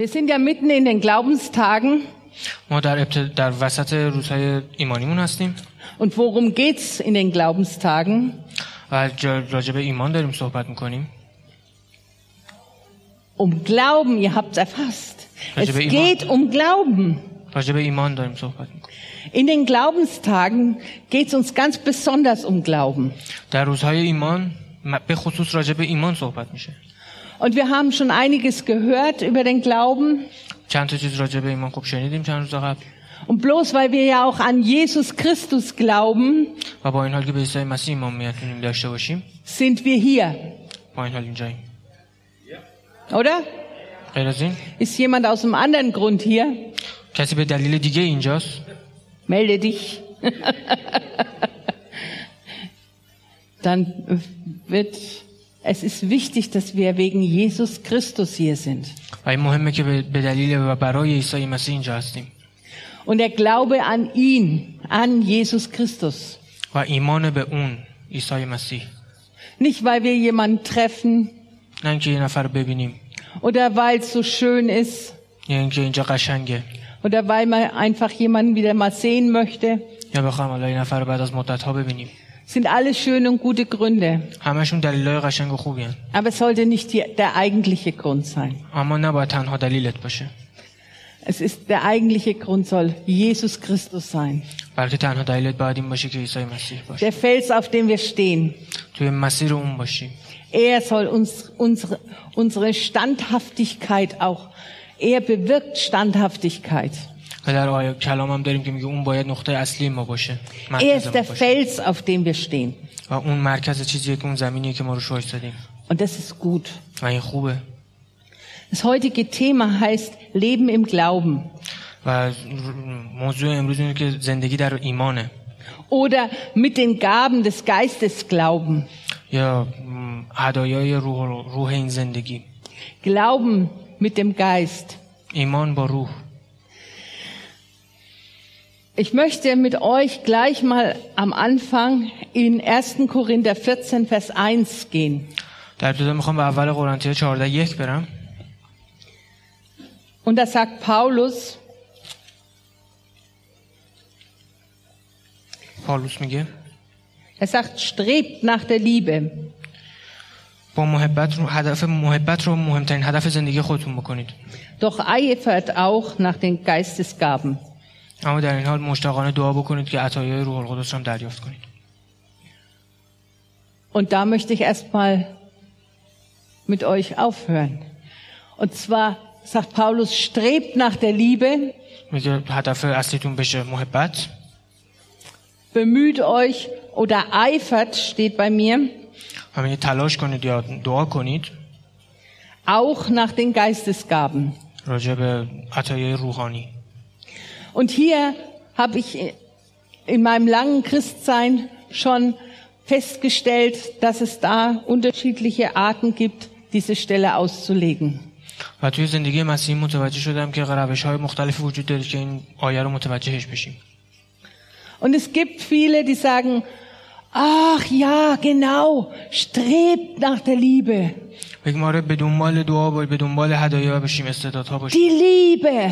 Wir sind ja mitten in den Glaubenstagen. ما در, ابتد... در وسط روزهای ایمانیمون هستیم Und worum geht's in den Glaubenstagen? و جا- راجع به ایمان داریم صحبت میکنیم Um Glauben, ihr habt's erfasst. Es Also bei Iman- geht um Glauben. راجع به ایمان داریم صحبت میکنیم In den Glaubenstagen geht's uns ganz besonders um Glauben. در روزهای ایمان م- به خصوص راجع به ایمان صحبت میشه Und wir haben schon einiges gehört über den Glauben. چند تا چیز راجع به ایمان خوب شنیدیم چند روز قبل Und bloß weil wir ja auch an Jesus Christus glauben, و با این حال که به عیسی مسیح ایمان میتونیم داشته باشیم sind wir hier. با این حال اینجاییم Oder? غیر از این Ist jemand aus einem anderen Grund hier? کسی به دلیل دیگه اینجاست Melde dich. Dann wird, es ist wichtig, dass wir wegen Jesus Christus hier sind. و این مهمه که به به دلیل و برای عیسی مسیح اینجا هستیم Und der Glaube an ihn, an Jesus Christus. و ایمان به اون عیسی مسیح Nicht, weil wir jemanden treffen نه اینکه یه نفر رو ببینیم oder weil es so schön ist یا اینکه اینجا قشنگه oder weil man einfach jemanden wieder mal sehen möchte. یا بخوام حالا این نفر رو بعد از مدت ها ببینیم Sind alles schöne und gute Gründe. همشون دلیلای قشنگ و خوبی هن. Aber es sollte nicht die, der eigentliche Grund sein. اما نباید تنها دلیلت باشه Es ist, der eigentliche Grund soll Jesus Christus sein. بلکه تنها دلیلت باید این باشه که عیسی مسیح باشه Der Fels, auf dem wir stehen. توی مسیر اون باشی Er soll uns unsere, unsere Standhaftigkeit auch, er bewirkt Standhaftigkeit. و در آیه کلام هم داریم که میگه اون باید نقطه اصلی ما باشه Er مرکز ist ما der باشه Fels, auf dem wir stehen. و اون مرکز چیزیه که اون زمینیه که ما روش وایسادیم Und das ist gut. و این خوبه Das heutige Thema heißt Leben im Glauben و موضوع امروز اینه که زندگی در ایمانه oder mit den Gaben des Geistes glauben. یا م، هدایای روح, روح این زندگی Glauben mit dem Geist. ایمان با روح Ich möchte mit euch gleich mal am Anfang in 1. Korinther 14, Vers 1 gehen. در ابتدا میخوام به اول قرنتیان 14 یک برم Und da sagt Paulus, پالوس میگه er sagt, strebt nach der Liebe. با محبت رو هدف محبت رو مهمترین هدف زندگی خودتون بکنید Doch eifert auch nach den Geistesgaben. اما در این حال مشتاقانه دعا بکنید که عطایای روح القدس رو هم دریافت کنید Und da möchte ich erstmal mit euch aufhören. Und zwar sagt Paulus, strebt nach der Liebe, میگه هدف اصلیتون بشه محبت bemüht euch oder eifert, steht bei mir, و میگه تلاش کنید یا دعا کنید auch nach den Geistesgaben. Und hier habe ich in meinem langen Christsein schon festgestellt, dass es da unterschiedliche Arten gibt, diese Stelle auszulegen. و توی زندگی مسیحی متوجه شدم که روش های مختلفی وجود داره که این آیه رو متوجهش بشیم Und es gibt viele, die sagen, ach ja, genau, strebt nach der Liebe. بگیم آره به دنبال دعا باید به دنبال هدایا بشیم استعدادها باشیم Die Liebe,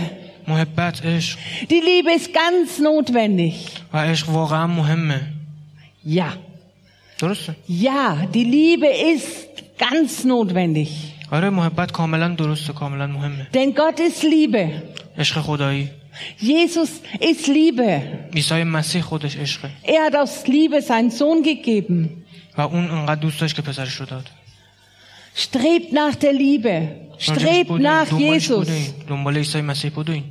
محبت عشق die Liebe ist ganz notwendig. و عشق واقعا مهمه Ja, درسته ja, die Liebe ist ganz notwendig. آره محبت کاملا درسته کاملا مهمه Denn Gott ist Liebe. عشق خدایی Jesus ist Liebe. عیسی مسیح خودش عشقه Er hat aus Liebe seinen Sohn gegeben. و اون انقدر دوست داشت که پسرش رو داد Strebt nach der Liebe. راجبش Strebt بدوین. nach دنبالش Jesus. بدوین. دنبال عیسی مسیح بدوین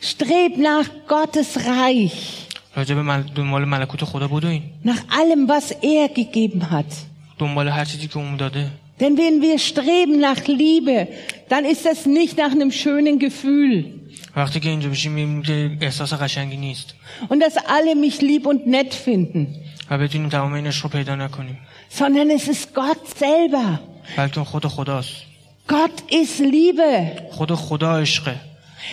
Strebt nach Gottes Reich. راجع به مل... دنبال ملکوت خدا بدوین Nach allem, was er gegeben hat. دنبال هر چیزی که اون داده Denn wenn wir streben nach Liebe, dann ist das nicht nach einem schönen Gefühl. وقتی که اینجا بشیم میبینیم که احساس قشنگی نیست Und dass alle mich lieb und nett finden. و بتونیم تمام این عشق رو پیدا نکنیم Sondern es ist Gott selber. بلکه خود خداست Gott ist Liebe. خود خدا عشقه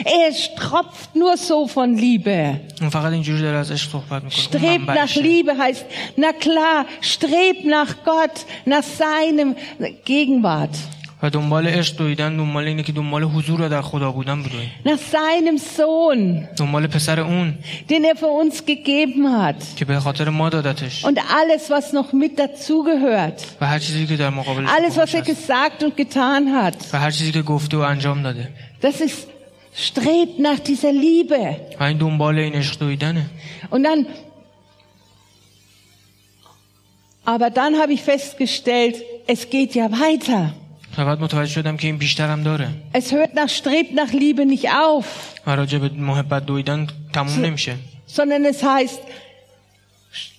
Er tropft nur so von Liebe. اون فقط اینجوری داره از عشق صحبت میکنه Strebt nach Liebe heißt, na klar, strebt nach Gott, nach seinem Gegenwart. و دنبال عشق دویدن دنبال اینه که دنبال حضور و در خدا بودن بدویم nach seinem Sohn, دنبال پسر اون den er für uns gegeben hat. که به خاطر ما دادتش Und alles, was noch mit dazugehört. و هر چیزی که در مقابلش Alles, was er هست. gesagt und getan hat. و هر چیزی که گفته و انجام داده Das ist, strebt nach dieser Liebe. و این دنبال این عشق دویدنه Und dann, aber dann habe ich festgestellt, es geht ja weiter. و بعد متوجه شدم که این بیشتر هم داره Es hört nach, strebt nach Liebe nicht auf, و راجع به محبت دویدن تموم نمیشه sondern es heißt,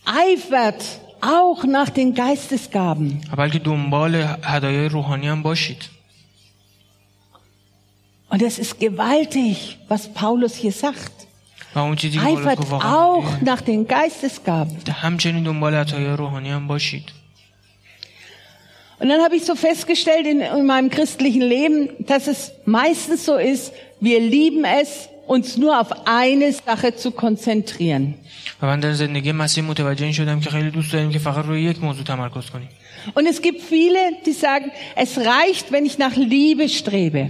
eifert auch nach den Geistesgaben. و بلکه دنبال هدایای روحانی هم باشید Und es ist gewaltig, was Paulus hier sagt. Eifert auch nach den Geistesgaben. Und dann habe ich so festgestellt in, in, meinem christlichen Leben, dass es meistens so ist, wir lieben es, uns nur auf eine Sache zu konzentrieren. Und es gibt viele, die sagen, es reicht, wenn ich nach Liebe strebe.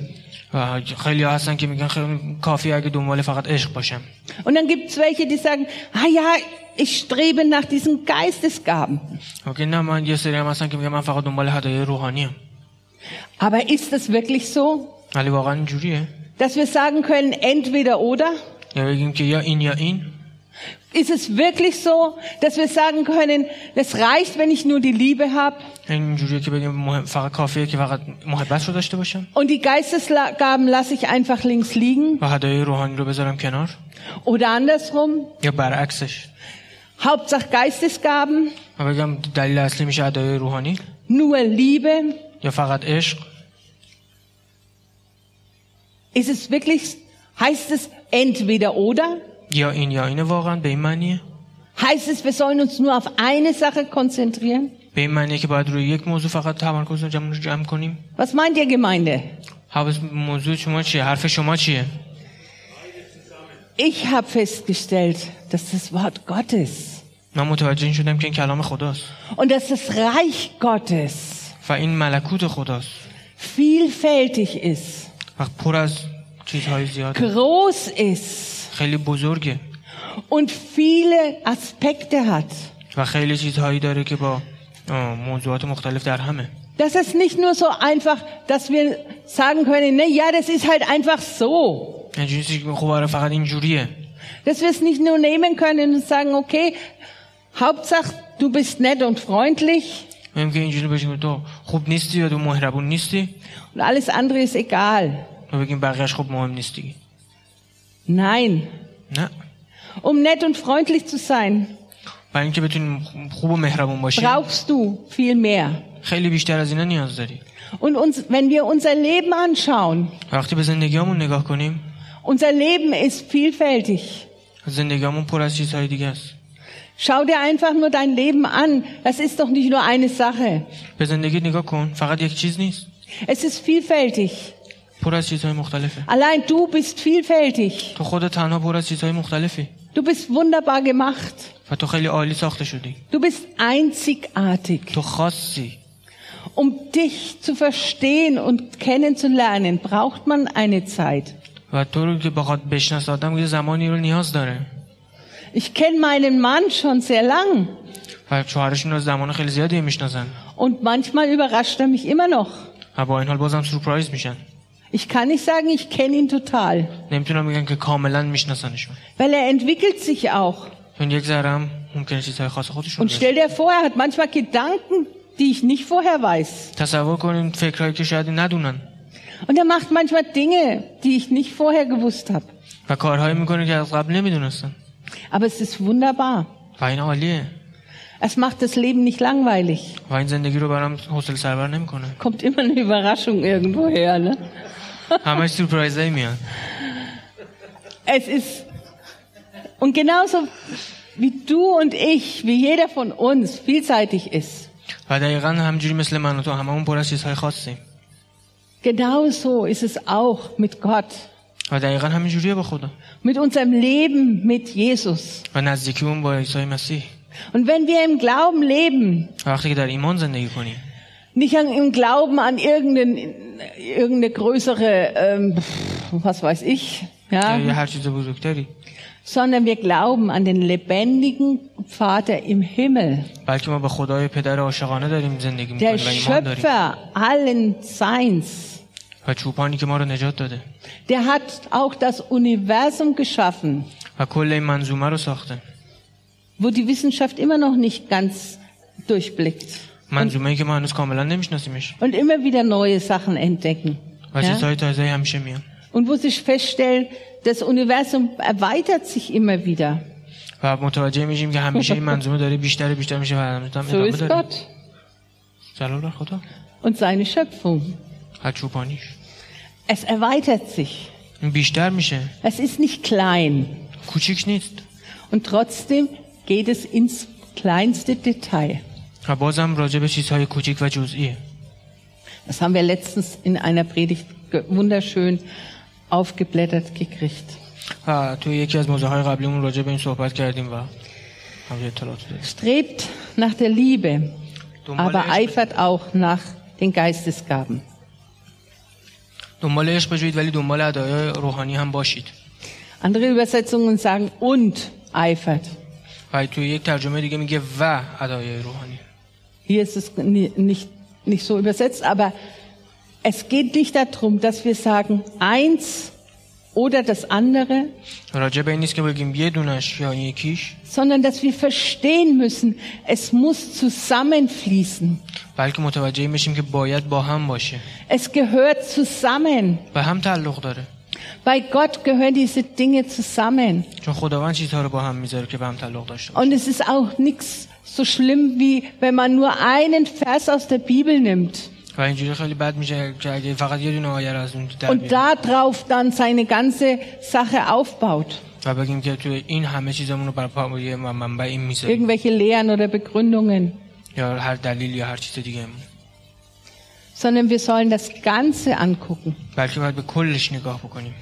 و خیلی ها هستن که میگن خیلی کافی اگه دنبال فقط عشق باشم Und dann gibt es welche, die sagen, ah ja, ich strebe nach diesen Geistesgaben. اوکی نه من یه سری هم هستن که میگن من فقط دنبال هدایای روحانی هم Aber ist das wirklich so, ولی واقعا اینجوریه dass wir sagen können, entweder oder? یا بگیم که یا این یا این Ist es wirklich so, dass wir sagen können, es reicht, wenn ich nur die Liebe habe? Und die Geistesgaben lasse ich einfach links liegen? Oder andersrum? Hauptsache Geistesgaben. Nur Liebe. Ist es wirklich, heißt es entweder oder? یا این یا اینه واقعا به این معنیه Heißt es, wir sollen uns nur auf eine Sache konzentrieren? به این معنیه که باید روی یک موضوع فقط تمرکز رو جمع, جمع کنیم Was meint ihr Gemeinde? حواس موضوع شما چیه حرف شما چیه Ich habe festgestellt, dass das Wort Gottes من متوجه این شدم که این کلام خداست und dass das Reich Gottes و این ملکوت خداست vielfältig ist, و پر از چیزهای زیاده groß ist خیلی بزرگه und viele Aspekte hat. و خیلی چیزهایی داره که با آه، موضوعات مختلف در همه Das ist nicht nur so einfach, dass wir sagen können, ne, ja, das ist halt einfach so. اینجوری نیست که خب آره فقط اینجوریه Dass wir es nicht nur nehmen können und sagen, okay, Hauptsache, du bist nett und freundlich میگم که اینجوری بشیم که تو خوب نیستی یا تو مهربون نیستی und alles andere ist egal. Nein. نه Um nett und freundlich zu sein, برای اینکه بتونیم خوب و مهربون باشیم brauchst du viel mehr. خیلی بیشتر از اینا نیاز داری Und uns, wenn wir unser Leben anschauen, وقتی به زندگیامون نگاه کنیم unser Leben ist vielfältig. زندگیامون پر از چیزهای دیگه است Schau dir einfach nur dein Leben an. Das ist doch nicht nur eine Sache. به زندگی نگاه کن فقط یک چیز نیست Es ist vielfältig. Allein du bist vielfältig. Du bist wunderbar gemacht. Du bist einzigartig. Um dich zu verstehen und kennenzulernen, braucht man eine Zeit. Ich kenne meinen Mann schon sehr lang. Und manchmal überrascht er mich immer noch. Ich kann nicht sagen, ich kenne ihn total. Weil er entwickelt sich auch. Und stell dir vor, er hat manchmal Gedanken, die ich nicht vorher weiß. Und er macht manchmal Dinge, die ich nicht vorher gewusst habe. Aber es ist wunderbar. Es macht das Leben nicht langweilig. Kommt immer eine Überraschung irgendwo her, ne? How much to they mir? Es ist und genauso wie du und ich, wie jeder von uns vielseitig ist. Genauso ist es auch mit Gott. Mit unserem Leben mit Jesus. Und wenn wir im Glauben leben, nicht im Glauben an irgendeinen irgendeine größere, ähm, was weiß ich, ja, یا یه هر چیز بزرگتری sondern wir glauben an den lebendigen Vater im Himmel, بلکه ما به خدای پدر عاشقانه داریم زندگی der میکنیم و ایمان داریم Schöpfer allen Seins. و چوپانی که ما رو نجات داده Der hat auch das Universum geschaffen, و کل این منظومه رو ساخته wo die Wissenschaft immer noch nicht ganz durchblickt منظومه ای که ما هنوز کاملا نمیشناسیمش und immer wieder neue Sachen entdecken. و Ja? چیزهای تازه همیشه میان Und wo sich feststellt, das Universum erweitert sich immer wieder. و متوجه میشیم که همیشه این منظومه داره بیشتر و بیشتر میشه و هنوز هم So ادامه ist داره Gott جلال بر خدا und seine Schöpfung. و چوپانیش Es erweitert sich. این بیشتر میشه Es ist nicht klein. کوچیک نیست Und trotzdem geht es ins kleinste Detail. و بازم راجع به چیزهای کوچیک و جزئیه Das haben wir letztens in einer Predigt ge- wunderschön aufgeblättert gekriegt. و توی یکی از موضوع های قبلیمون راجع به این صحبت کردیم و هم یه اطلاعات داریم Strebt nach der Liebe, دنبال aber عشق, eifert auch nach den Geistesgaben. دنبال عشق بجوید ولی دنبال ادای روحانی هم باشید Andere Übersetzungen sagen und eifert. و توی یک ترجمه دیگه میگه و ادای روحانی hier ist es nicht, nicht so übersetzt, aber es geht nicht darum, dass wir sagen, eins oder das andere, sondern dass wir verstehen müssen, es muss zusammenfließen. Es gehört zusammen. Bei Gott gehören diese Dinge zusammen. Und es ist auch nichts so schlimm, wie wenn man nur einen Vers aus der Bibel nimmt و اینجوری خیلی بد میشه که اگه فقط یه دونه آیه رو از اون در und بیاریم darauf dann seine ganze Sache aufbaut. و بگیم که توی این همه چیزمون رو بر پایه منبع این میذاریم Irgendwelche Lehren oder Begründungen. یا هر دلیل یا هر چیز دیگه Sondern wir sollen das Ganze angucken. بلکه باید به کلش نگاه بکنیم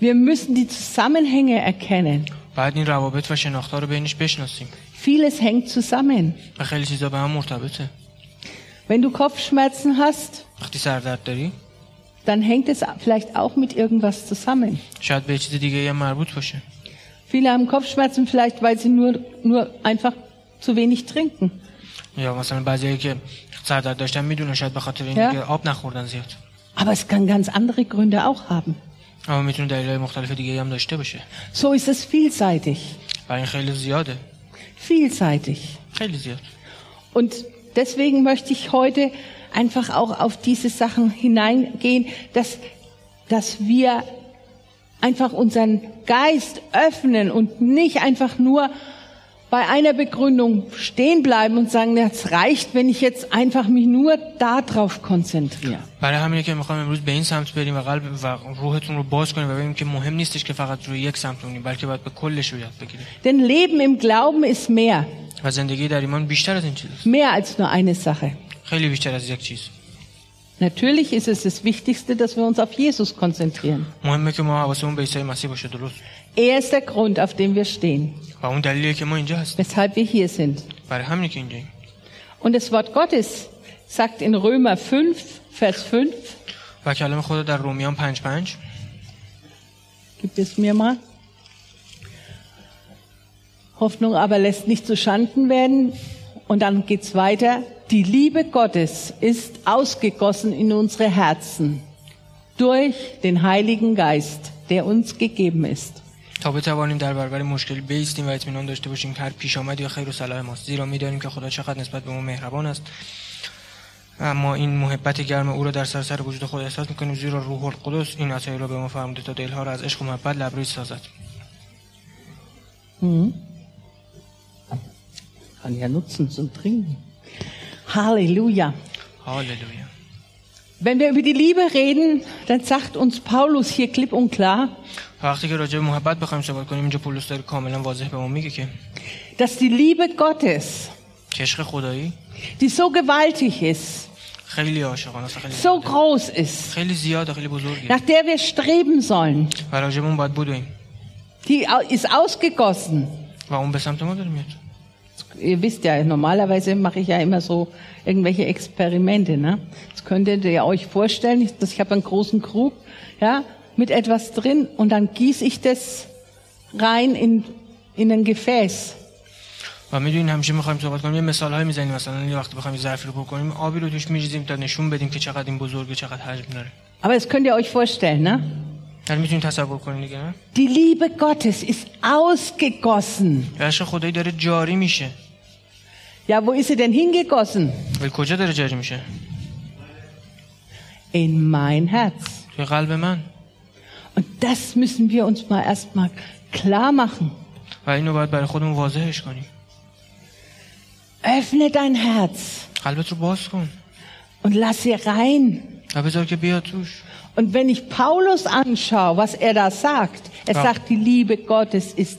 Wir müssen die Zusammenhänge erkennen. بعد این روابط و شناختها رو بینش بشناسیم Vieles hängt zusammen. Wenn du Kopfschmerzen hast, dann hängt es vielleicht auch mit irgendwas zusammen. Viele haben Kopfschmerzen vielleicht, weil sie nur, nur einfach zu wenig trinken. Ja, aber es kann ganz andere Gründe auch haben. So ist es vielseitig vielseitig. Realisiert. Und deswegen möchte ich heute einfach auch auf diese Sachen hineingehen, dass, dass wir einfach unseren Geist öffnen und nicht einfach nur bei einer Begründung stehen bleiben und sagen, das reicht, wenn ich jetzt einfach mich nur darauf konzentriere. برای همینه که میخوام امروز به این سمت بریم و قلب و روحتون رو باز کنیم و ببینیم که مهم نیستش که فقط روی یک سمت بمونیم بلکه باید به کلش رو یاد بگیریم Denn Leben im Glauben ist mehr, و زندگی در ایمان بیشتر از این چیزاست mehr als nur eine Sache. خیلی بیشتر از یک چیز Natürlich ist es das Wichtigste, dass wir uns auf Jesus konzentrieren. مهمه که ما حواسمون به عیسی مسیح باشه درست Er ist der Grund, auf dem wir stehen, و اون دلیلیه که ما اینجا هستیم weshalb wir hier sind. برای همینه که اینجاییم Und das Wort Gottes sagt in Römer 5, Vers 5, و کلام خدا در رومیان 5 5 gib es mir mal. Hoffnung aber lässt nicht zu Schanden werden. Und dann geht's weiter. Die Liebe Gottes ist ausgegossen in unsere Herzen durch den Heiligen Geist, der uns gegeben ist. تا بتوانیم در برابر مشکل بیستیم و اطمینان داشته باشیم که هر پیش آمد یا خیر و صلاح ماست. زیرا می‌دانیم که خدا چقدر نسبت به ما مهربان است. اما این محبت گرم او را در سراسر وجود خود احساس می‌کنیم زیرا روح القدس این عطایی را به ما فرموده تا دلها را از عشق و محبت لبریز سازد. Kann ja nutzen zum Trinken. Halleluja. هاللویا Wenn wir über die Liebe reden, dann sagt uns Paulus hier klipp und klar, وقتی که راجع به محبت بخوایم صحبت کنیم اینجا پولس داره کاملا واضح به ما میگه که dass die Liebe Gottes, که عشق خدایی die so gewaltig ist, خیلی عاشقانه است خیلی so زیاده. groß ist, خیلی زیاده خیلی بزرگه nach der wir streben sollen, و راجع به اون باید بدویم die au- ist ausgegossen و اون به سمت ما داره میاد Ihr wisst ja, normalerweise mache ich ja immer so irgendwelche Experimente. Ne? Jetzt könntet ihr euch vorstellen, ich, dass ich habe einen großen Krug, ja, mit etwas drin und dann gieße ich das rein in, in ein Gefäß. و میدونین همیشه میخوایم صحبت کنیم یه مثال های میزنیم مثلا یه وقتی بخوایم یه ظرفی رو پر کنیم آبی رو توش میریزیم تا نشون بدیم که چقدر این بزرگه چقدر حجم داره Aber das könnt ihr euch vorstellen, ne? یعنی میتونید تصور کنید دیگه نه Die Liebe Gottes ist ausgegossen. عشق خدایی داره جاری میشه Ja, wo ist sie denn hingegossen? ولی کجا داره جاری میشه In mein Herz. توی قلب من Und das müssen wir uns mal erstmal klar machen. و اینو باید برای خودمون واضحش کنیم Öffne dein Herz قلبت رو باز کن und lass sie rein. و بذار که بیاد توش Und wenn ich Paulus anschaue, was er da sagt, er Ja. sagt, die Liebe Gottes ist,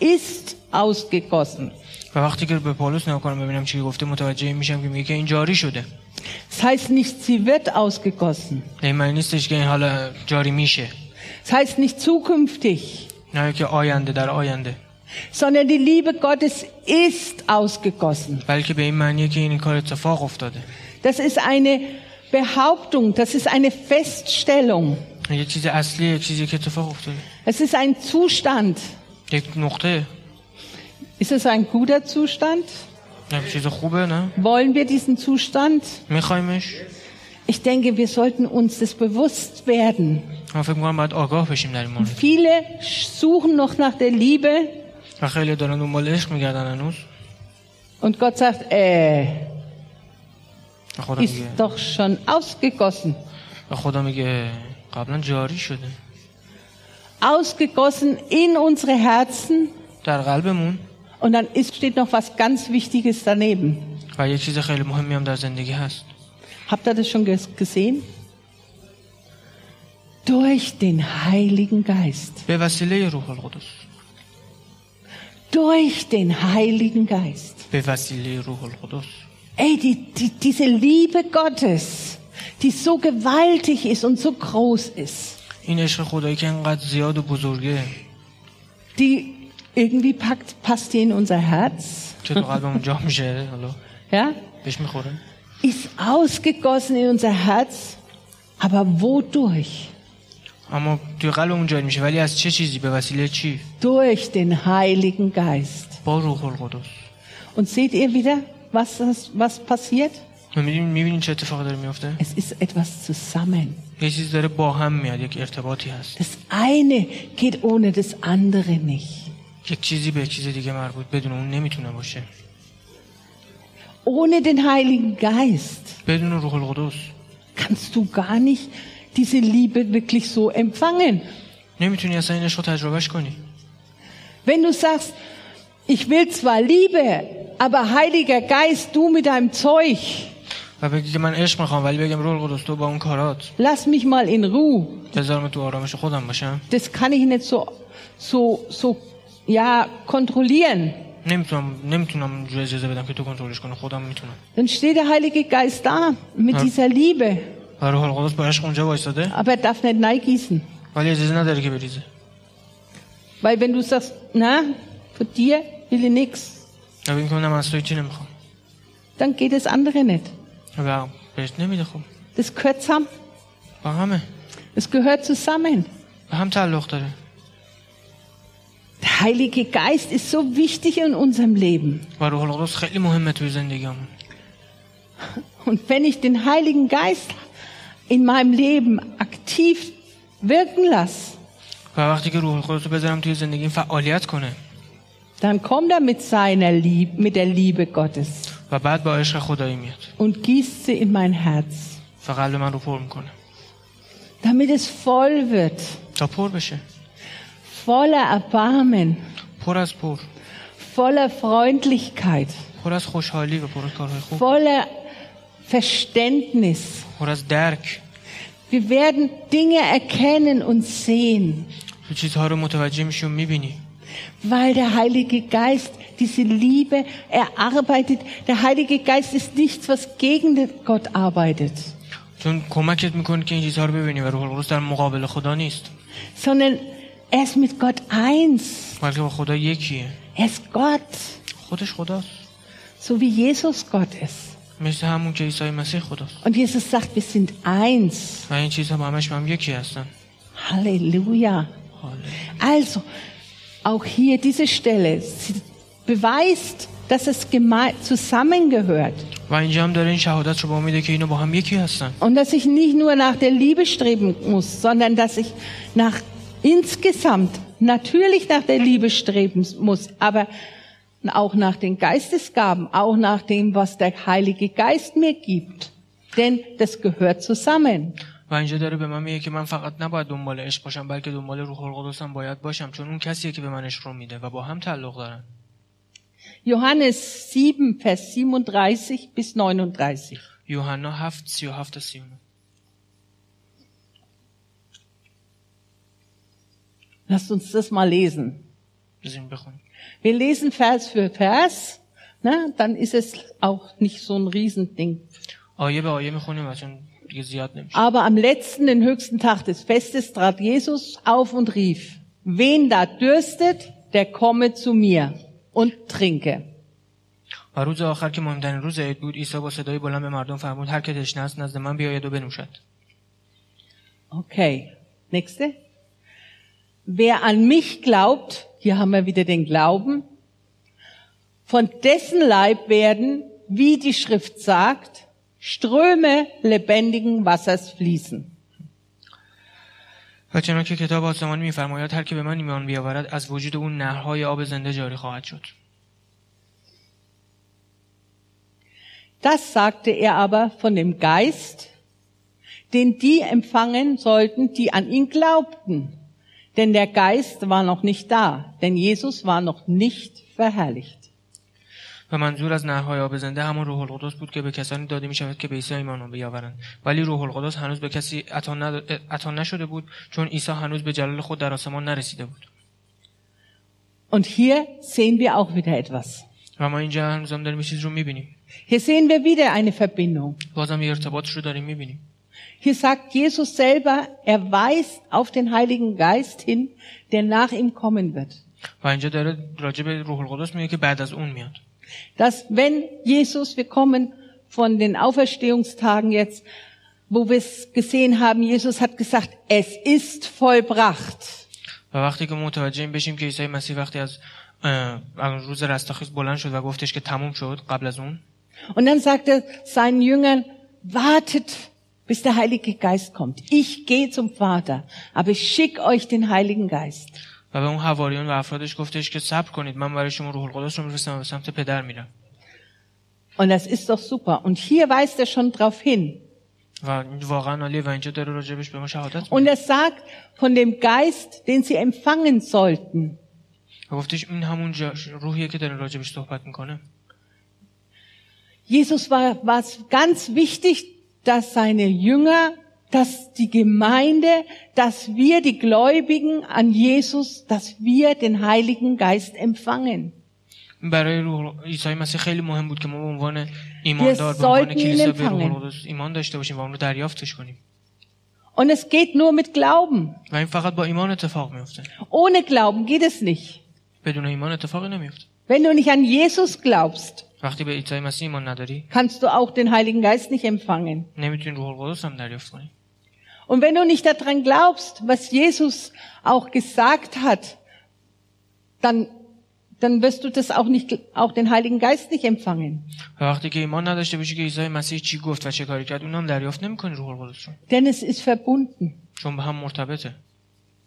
ist ausgegossen. و وقتی که به پولس نگاه کنم ببینم چی گفته متوجه این میشم که میگه که این جاری شده Das heißt nicht, sie wird ausgegossen. این معنی نیستش که این حالا جاری میشه Das heißt nicht zukünftig. Sondern die Liebe Gottes ist ausgegossen. Das ist eine Behauptung, das ist eine Feststellung. Es ist ein Zustand. Ist es ein guter Zustand? Wollen wir diesen Zustand? Ich denke, wir sollten uns das bewusst werden. Viele suchen noch nach der Liebe. Und Gott sagt, äh, ist doch schon ausgegossen. Ausgegossen in unsere Herzen. Und dann ist, steht noch was ganz Wichtiges daneben. Und Habt ihr das schon ges- gesehen? Durch den Heiligen Geist. به وسیله روح القدس Durch den Heiligen Geist. به وسیله روح القدس Ey, die, die, diese Liebe Gottes, die so gewaltig ist und so groß ist, این عشق خدایی که انقدر زیاد و بزرگه die irgendwie packt, passt die in unser Herz, که تو قلبمون جا میشه حالا ja, بهش میخوره ist ausgegossen in unser Herz, aber wodurch? اما توی قلبمون جاری میشه ولی از چه چیزی به وسیله چی Durch den Heiligen Geist. با روح القدس Und seht ihr wieder, was, das, was passiert? و میبینین چه اتفاقی داره میفته Es ist etwas zusammen. یه چیز داره با هم میاد یک ارتباطی هست Das eine geht ohne das andere nicht. یک چیزی به یک چیز دیگه مربوط بدون اون نمیتونه باشه Ohne den Heiligen Geist kannst du gar nicht diese Liebe wirklich so empfangen. Wenn du sagst, ich will zwar Liebe, aber Heiliger Geist, du mit deinem Zeug. Lass mich mal in Ruhe. Das kann ich nicht so, so, so, ja, kontrollieren. نمیتونم نمیتونم اونجوری اجازه بدم که تو کنترلش کنی خودم میتونم Dann steht der Heilige Geist da mit Ja. dieser Liebe, و روح القدس با عشق اونجا وایساده aber er darf nicht neigießen. ولی اجازه نداره که بریزه Weil wenn du sagst, na, für dir will ich nichts, و بگیم که نه من از تو هیچی نمیخوام dann geht das andere nicht. و بهش نمیده خب Das gehört zusammen. با همه Es gehört zusammen. به هم تعلق داره Der Heilige Geist ist so wichtig in unserem Leben. و روح القدس خیلی مهمه توی زندگیمون Und wenn ich den Heiligen Geist in meinem Leben aktiv wirken lasse, و وقتی که روح القدس رو بذارم توی زندگیم فعالیت کنه dann kommt er mit seiner Liebe, mit der Liebe Gottes و بعد با عشق خدایی میاد und gießt sie in mein Herz, و قلب من رو پر میکنه damit es voll wird, تا پر بشه voller Erbarmen, پر از پر voller Freundlichkeit, پر از خوشحالی و پر از کارهای خوب voller Verständnis. پر از درک Wir werden Dinge erkennen und sehen, تو چیزها رو متوجه میشی و میبینی weil der Heilige Geist diese Liebe erarbeitet. Der Heilige Geist ist nichts, was gegen den Gott arbeitet, چون کمکت میکنه که این چیزها رو ببینی و روح القدس در مقابل خدا نیست sondern er ist mit Gott eins. Er ist Gott. So wie Jesus Gott ist. Und Jesus sagt, wir sind eins. Halleluja. Also, auch hier diese Stelle beweist, dass es zusammengehört. Und dass ich nicht nur nach der Liebe streben muss, sondern dass ich nach Gott insgesamt natürlich nach der Liebe streben muss, aber auch nach den Geistesgaben, auch nach dem, was der Heilige Geist mir gibt. Denn das gehört zusammen. و اینجا داره به من میگه که من فقط نباید دنبال عشق باشم بلکه دنبال روح القدس هم باید باشم چون اون کسیه که به من عشق رو میده و با هم تعلق دارن Johannes 7, Vers 37 bis 39. یوحنا 7 37 تا 39 Lasst uns das mal lesen. بزنین بخونیم Wir lesen Vers für Vers, ne? dann ist es auch nicht so ein Riesending. آیه به آیه میخونیم و چون دیگه زیاد نمیشه Aber am letzten, den höchsten Tag des Festes, trat Jesus auf und rief, wen da dürstet, der komme zu mir und trinke. و روز آخر که مهمترین روز عید بود عیسی با صدای بلند به مردم فرمود هر که تشنه است نزد من بیاید و بنوشد Okay, nächste. Wer an mich glaubt, hier haben wir wieder den Glauben, von dessen Leib werden, wie die Schrift sagt, Ströme lebendigen Wassers fließen. و چنان که کتاب آسمانی میفرماید هر که به من ایمان بیاورد از وجود اون نهرهای آب زنده جاری خواهد شد Das sagte er aber von dem Geist, den die empfangen sollten, die an ihn glaubten. Denn der Geist war noch nicht da, denn Jesus war noch nicht verherrlicht. و منظور از نهرهای آب زنده همون روح القدس بود که به کسانی داده می شود که به عیسی ایمان بیاورند ولی روح القدس هنوز به کسی عطا ند- عطا نشده بود چون عیسی هنوز به جلال خود در آسمان نرسیده بود Und hier sehen wir auch wieder etwas. و ما اینجا هنوز هم داریم یه چیز رو میبینیم Hier sehen wir wieder eine Verbindung. بازم یه ارتباط رو داریم میبینیم Hier sagt Jesus selber, er weist auf den Heiligen Geist hin, der nach ihm kommen wird. و اینجا داره راجع به روح القدس میگه که بعد از اون میاد Dass wenn Jesus, wir kommen von den Auferstehungstagen jetzt, wo wir es gesehen haben, Jesus hat gesagt, es ist vollbracht. و وقتی که متوجه این بشیم که عیسی مسیح وقتی از اه، از روز رستاخیز بلند شد و گفتش که تموم شد قبل از اون Und dann sagt er seinen Jüngern, wartet, bis der Heilige Geist kommt. Ich gehe zum Vater, aber ich schicke euch den Heiligen Geist. و به اون حواریون و افرادش گفتش که صبر کنید من برای شما روح القدس رو میفرستم و به سمت پدر میرم Und das ist doch super. Und hier weist er schon drauf hin. و این واقعا عالیه و اینجا داره راجبش به ما شهادت Und میده er sagt von dem Geist, den sie empfangen sollten. و گفتش این همون جا- روحیه که داره راجبش صحبت میکنه Jesus war, war es ganz wichtig, dass seine Jünger, dass die Gemeinde, dass wir, die Gläubigen an Jesus, dass wir den Heiligen Geist empfangen. برای روح عیسی مسیح خیلی مهم بود که ما به عنوان ایماندار Wir به عنوان sollten ihn کلیسا به روح empfangen. القدس ایمان داشته باشیم و اون رو دریافتش کنیم Und es geht nur mit Glauben. و این فقط با ایمان اتفاق میفته Ohne Glauben geht es nicht. بدون ایمان اتفاقی نمیفته Wenn du nicht an Jesus glaubst, kannst du auch den Heiligen Geist nicht empfangen. Und wenn du nicht daran glaubst, was Jesus auch gesagt hat, dann dann wirst du das auch nicht, auch den Heiligen Geist nicht empfangen. Denn es ist verbunden.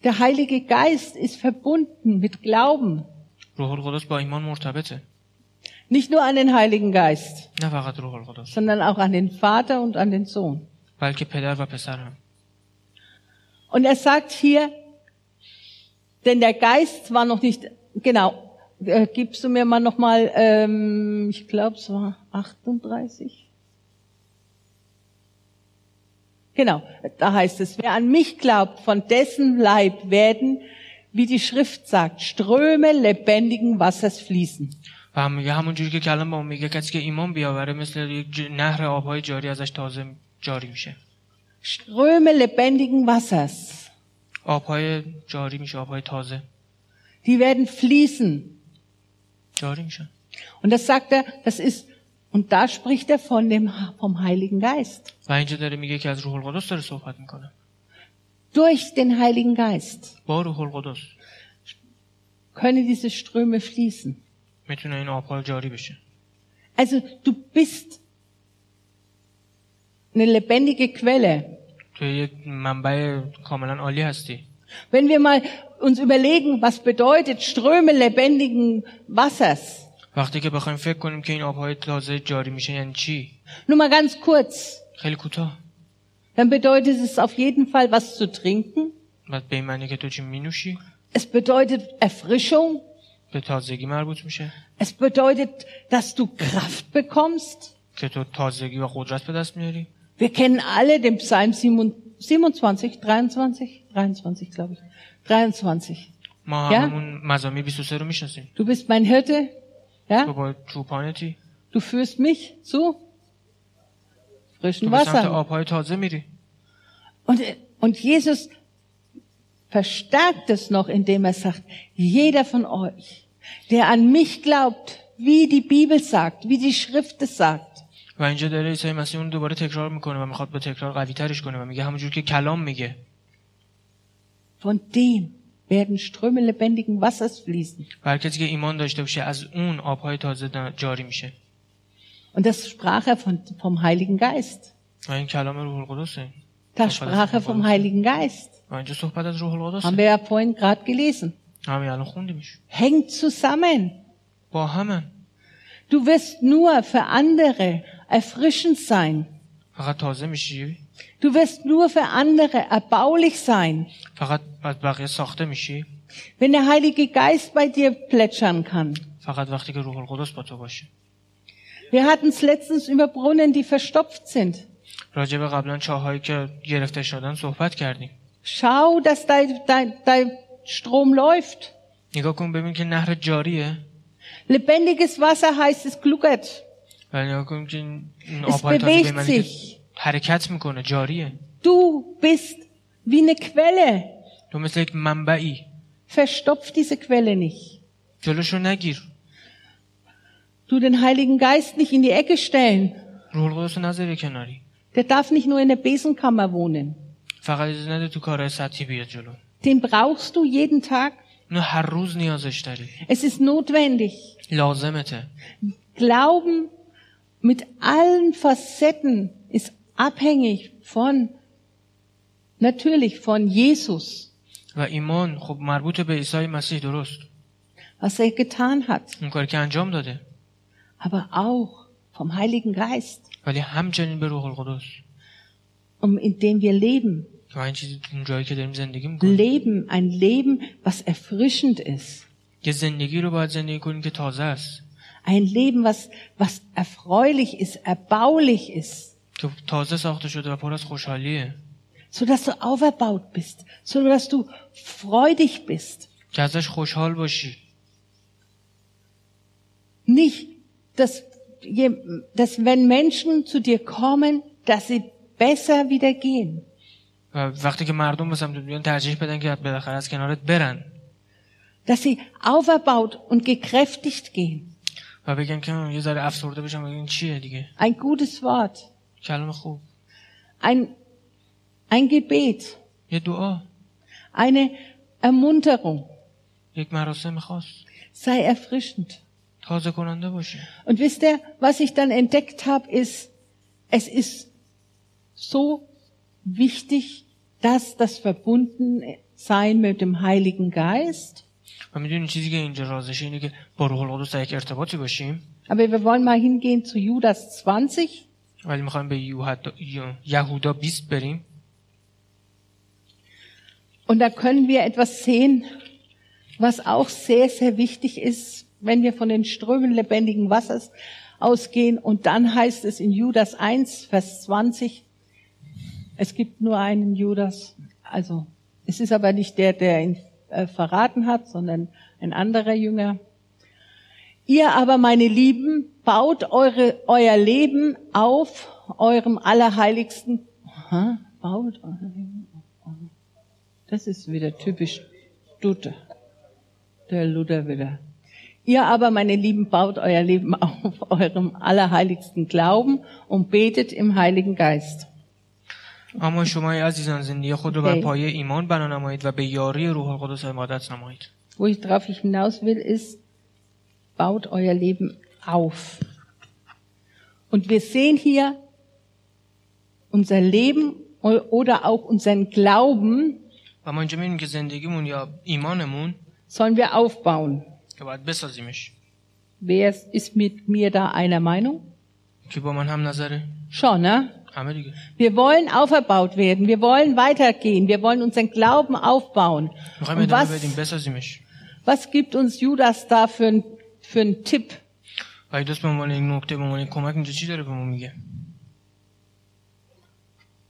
Der Heilige Geist ist verbunden mit Glauben. Nicht nur an den Heiligen Geist, sondern auch an den Vater und an den Sohn. Und er sagt hier, denn der Geist war noch nicht, genau, äh, gibst du mir mal nochmal, ähm, ich glaube es war 38. Genau, da heißt es, wer an mich glaubt, von dessen Leib werden, wie die Schrift sagt, Ströme lebendigen Wassers fließen. و هم میگه همون جوری که کلام با اون میگه کسی که ایمان بیاوره مثل یک نهر آبهای جاری ازش تازه جاری میشه Ströme lebendigen Wassers, آبهای جاری میشه آبهای تازه die werden fließen. جاری میشن Und das sagt er, das ist, und da spricht er von dem, vom Heiligen Geist. و اینجا داره میگه که از روح القدس داره صحبت می‌کنه Durch den Heiligen Geist با روح القدس können diese Ströme fließen. میتونه این آبها جاری بشه Also du bist eine lebendige Quelle. تو یک منبع کاملا عالی هستی Wenn wir mal uns überlegen, was bedeutet Ströme lebendigen Wassers. وقتی که بخوایم فکر کنیم که این آبهای تازه جاری میشه یعنی چی Nur mal ganz kurz. خیلی کوتاه Dann bedeutet es auf jeden Fall was zu trinken. بعد به این معنی که تو چی مینوشی Es bedeutet Erfrischung. به تازگی مربوط میشه Es bedeutet, dass du Kraft bekommst. که تو تازگی و قدرت به دست میاری Wir kennen alle den Psalm 27, 23, 23 glaube ich. 23. ما Ja. هممون مزامی 23 رو میشناسیم Du bist mein Hirte. تو Ja? با چوپانتی Du führst mich zu frischen تو به سمت Wasser. آبهای تازه میری Und, und Jesus verstärkt es noch, indem er sagt, jeder von euch, der an mich glaubt, wie die Bibel sagt, wie die Schrift es sagt, و اینجا داره عیسی مسیح اون دوباره تکرار می‌کنه و می‌خواد به تکرار قوی ترش کنه و میگه همونجور که کلام میگه von dem werden Ströme lebendigen Wassers fließen. هر کسی که ایمان داشته باشه از اون آبهای تازه جاری میشه Und das sprach er von, vom Heiligen Geist. و این کلام روح القدسه Da Das sprach er vom. Heiligen Geist. و اینجا صحبت از روح القدس Haben wir ja vorhin gerade gelesen. همین الان خوندیمش Hängt zusammen. با همن Du wirst nur für andere erfrischend sein. فقط تازه میشی Du wirst nur für andere erbaulich sein. فقط از بقیه ساخته میشی Wenn der Heilige Geist bei dir plätschern kann. فقط وقتی که روح القدس با تو باشه Wir hatten es letztens über Brunnen, die verstopft sind. راجع به قبلا چاهایی که گرفته شدن صحبت کردیم Schau, dass dein, dein, dein Strom läuft. نگاه کن ببین که نهر جاریه Lebendiges Wasser heißt es gluckert. و نگاه کن که این این Es آبهای تازه به bewegt معنی که sich. حرکت میکنه جاریه Du bist wie eine Quelle. تو مثل یک منبعی Verstopf diese Quelle nicht. جلوشو نگیر Du den Heiligen Geist nicht in die Ecke stellen. روح القدس رو نذاری کناری Der darf nicht nur in der Besenkammer wohnen. فقط اجازه نده تو کارهای سطحی بیاد جلو Den brauchst du jeden Tag. اینو هر روز نیازش داری Es ist notwendig. لازمته Glauben mit allen Facetten ist abhängig von, natürlich von Jesus, و ایمان خب مربوط به عیسی مسیح درست was er getan hat, اون کاری که انجام داده aber auch vom Heiligen Geist, ولی همچنین به روح القدس um in dem wir leben. Leben, ein Leben, was erfrischend ist. Ein Leben, was, was erfreulich ist, erbaulich ist. So dass du auferbaut bist, so dass du freudig bist. Nicht, dass, dass wenn Menschen zu dir kommen, dass sie besser wieder gehen. و وقتی که مردم به سمت بیان ترجیح بدن که بالاخره از کنارت برن Dass sie auferbaut und gekräftigt gehen. و بگن که یه ذره افسرده بشم بگن این چیه دیگه Ein gutes Wort, کلام خوب ein, ein Gebet, یه دعا eine Ermunterung. یک مراسم خاص Sei erfrischend. تازه کننده باشه Und wisst ihr, was ich dann entdeckt habe, ist, es ist so wichtig, dass das Verbundensein mit dem Heiligen Geist. و میدونی چیزی که اینجا رازشه اینه که با روح القدس در یک ارتباطی باشیم Aber wir wollen mal hingehen zu Judas 20. ولی میخوایم به یوحد- یهودا 20 بریم Und da können wir etwas sehen, was auch sehr, sehr wichtig ist, wenn wir von den Strömen lebendigen Wassers ausgehen. Und dann heißt es in Judas 1, Vers 20, es gibt nur einen Judas. Also, es ist aber nicht der, der ihn äh, verraten hat, sondern ein anderer Jünger. Ihr aber, meine Lieben, baut eure, euer Leben auf eurem Allerheiligsten. Aha, baut euer Leben auf. Das ist wieder typisch Luther. Der Luther wieder. Ihr aber, meine Lieben, baut euer Leben auf eurem allerheiligsten Glauben und betet im Heiligen Geist. اما شما ای عزیزان زندگی خود رو بر اوکی. پایه ایمان بنا نمایید و به یاری روح القدس عبادت نمایید Wo ich drauf ich hinaus will, ist, baut euer Leben auf. Und wir sehen hier unser Leben oder auch unseren Glauben و ما اینجا میبینیم که زندگیمون یا ایمانمون sollen wir aufbauen. که باید بسازیمش Wer ist mit mir da einer Meinung? که با من هم نظره Schon, ne? همه دیگه Wir wollen auferbaut werden. Wir wollen weitergehen. Wir wollen unseren Glauben aufbauen. میخوایم Und ادامه was, بدیم بسازیمش was gibt uns Judas da für, ein, für einen Tipp? و ایداس به عنوان یک نکته به عنوان یک کمک اینجا چی داره به ما میگه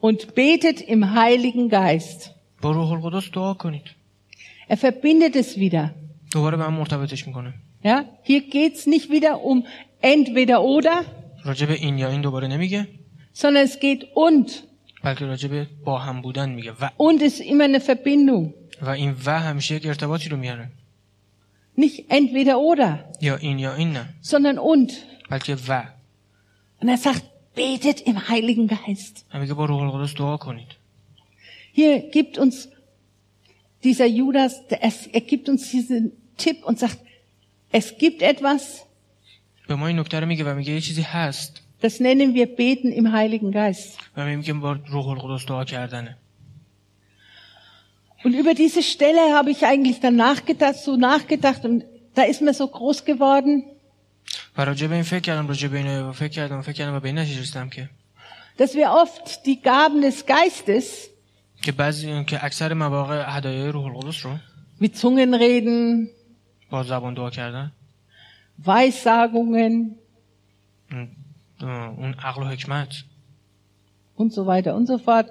Und betet im Heiligen Geist. با روح القدس دعا کنید Er verbindet es wieder. دوباره به هم مرتبطش میکنه Ja, hier geht's nicht wieder um entweder oder, راجع به این یا این دوباره نمیگه sondern es geht und. بلکه راجع به با هم بودن میگه و Und ist immer eine Verbindung. و این و همیشه یک ارتباطی رو میاره Nicht entweder oder, یا این یا این نه sondern und. بلکه و Und er sagt, betet im Heiligen Geist. هم میگه با روح القدس دعا کنید Hier gibt uns dieser Judas, der- er, er gibt uns diesen Tipp und sagt, es gibt etwas, به ما این نکته رو میگه و میگه یه چیزی هست das nennen wir beten im Heiligen Geist. و میگه با روح القدس دعا کردنه Und über diese Stelle habe ich eigentlich dann nachgedacht, so nachgedacht und da ist mir so groß geworden, و راجع به این فکر کردم راجع به این فکر کردم و فکر کردم و به این نتیجه رسیدم که dass wir oft die Gaben des Geistes که بعضی که اکثر مواقع هدایای روح القدس رو wie Zungen reden, با زبان دعا کردن Weissagungen اون- اون عقل و حکمت und so weiter und so fort,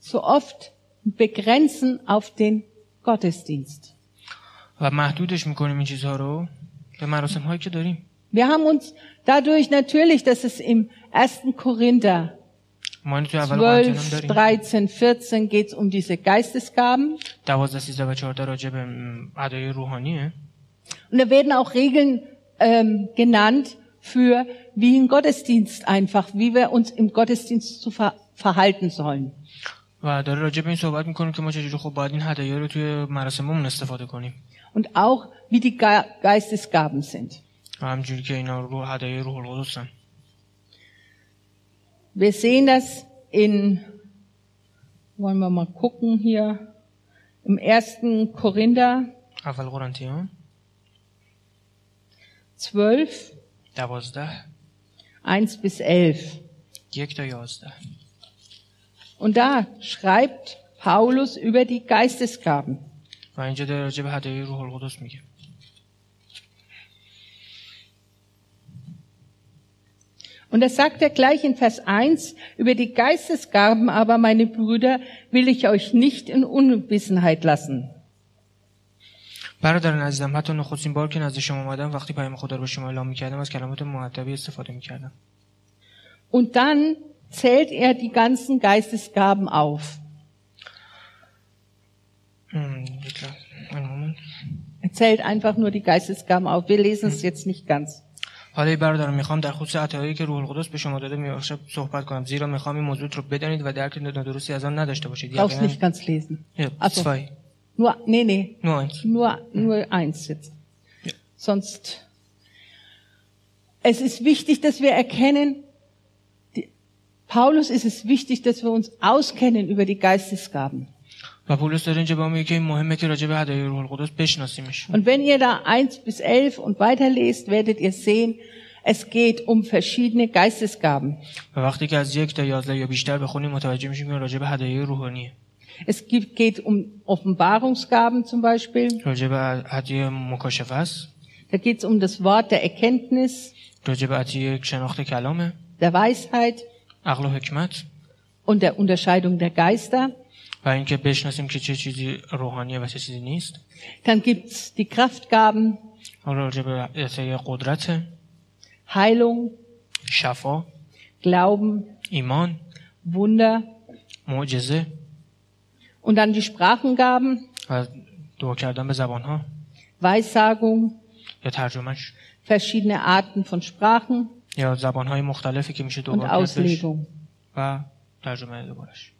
so oft begrenzen auf den Gottesdienst. و محدودش میکنیم این چیزها رو به مراسم هایی که داریم Wir haben uns dadurch natürlich, dass es im 1. Korinther ما این تو اول قرنتیان 12, هم داریم 13, 14 geht es um diese Geistesgaben. 12 13 و 14 راجع به م، هدایای روحانیه Und da werden auch Regeln ähm, genannt für wie ein Gottesdienst einfach, wie wir uns im Gottesdienst zu ver verhalten sollen. و داره راجع به این صحبت میکنیم که ما چجوری خب باید این هدایا رو توی مراسممون استفاده کنیم Und auch wie die Ge Geistesgaben sind. و همجوری که اینا رو هدایای روح القدسن Wir sehen das in, wollen wir mal gucken hier, im 1. Korinther اول قرنتیان 12, 12 1 bis 11. یک تا 11 Und da schreibt Paulus über die Geistesgaben. و اینجا داره راجع به هدایای روح القدس میگه Und das sagt er gleich in Vers 1, über die Geistesgaben aber, meine Brüder, will ich euch nicht in Unwissenheit lassen. برادران عزیزم حتی نخستین بار که نزد شما اومدم وقتی پیام خدا رو به شما اعلام می‌کردم از کلمات مؤدبی استفاده می‌کردم Und dann zählt er die ganzen Geistesgaben auf. Er zählt einfach nur die Geistesgaben auf. Wir lesen es jetzt nicht ganz. حالا ای برادران می‌خوام در خصوص عطاهایی که روح القدس به شما داده میبخشه صحبت کنم زیرا می‌خوام این موضوع رو بدانید و درک نادرستی از آن نداشته باشید brauchst یقینا nicht ganz lesen. Ja, zwei. Nur, nee, nee, Nur eins. nur, nur eins jetzt. Ja. Sonst, es ist wichtig, dass wir erkennen, die, Paulus ist es wichtig, dass wir uns auskennen über die Geistesgaben. و پولس داره اینجا به ما میگه که این مهمه که راجع به هدایای روح القدس بشناسیمش Und wenn ihr da eins bis elf und weiterlest, werdet ihr sehen, es geht um verschiedene Geistesgaben. و وقتی که از یک تا یازده یا بیشتر بخونیم متوجه میشیم که راجع به هدایای روحانیه Es gibt, geht um Offenbarungsgaben zum Beispiel. Da geht es um das Wort der Erkenntnis. Der Weisheit. Und der Unterscheidung der Geister. Dann gibt es die Kraftgaben. Heilung. Schafa. Glauben. Iman. Wunder. Mu'jize. und dann die Sprachengaben. و دعا کردن به زبان ها Weissagung, یا ترجمهش verschiedene Arten von Sprachen یا زبانهای مختلفی که میشه und دوباره یاد بهش Auslegung. و ترجمه دوبارش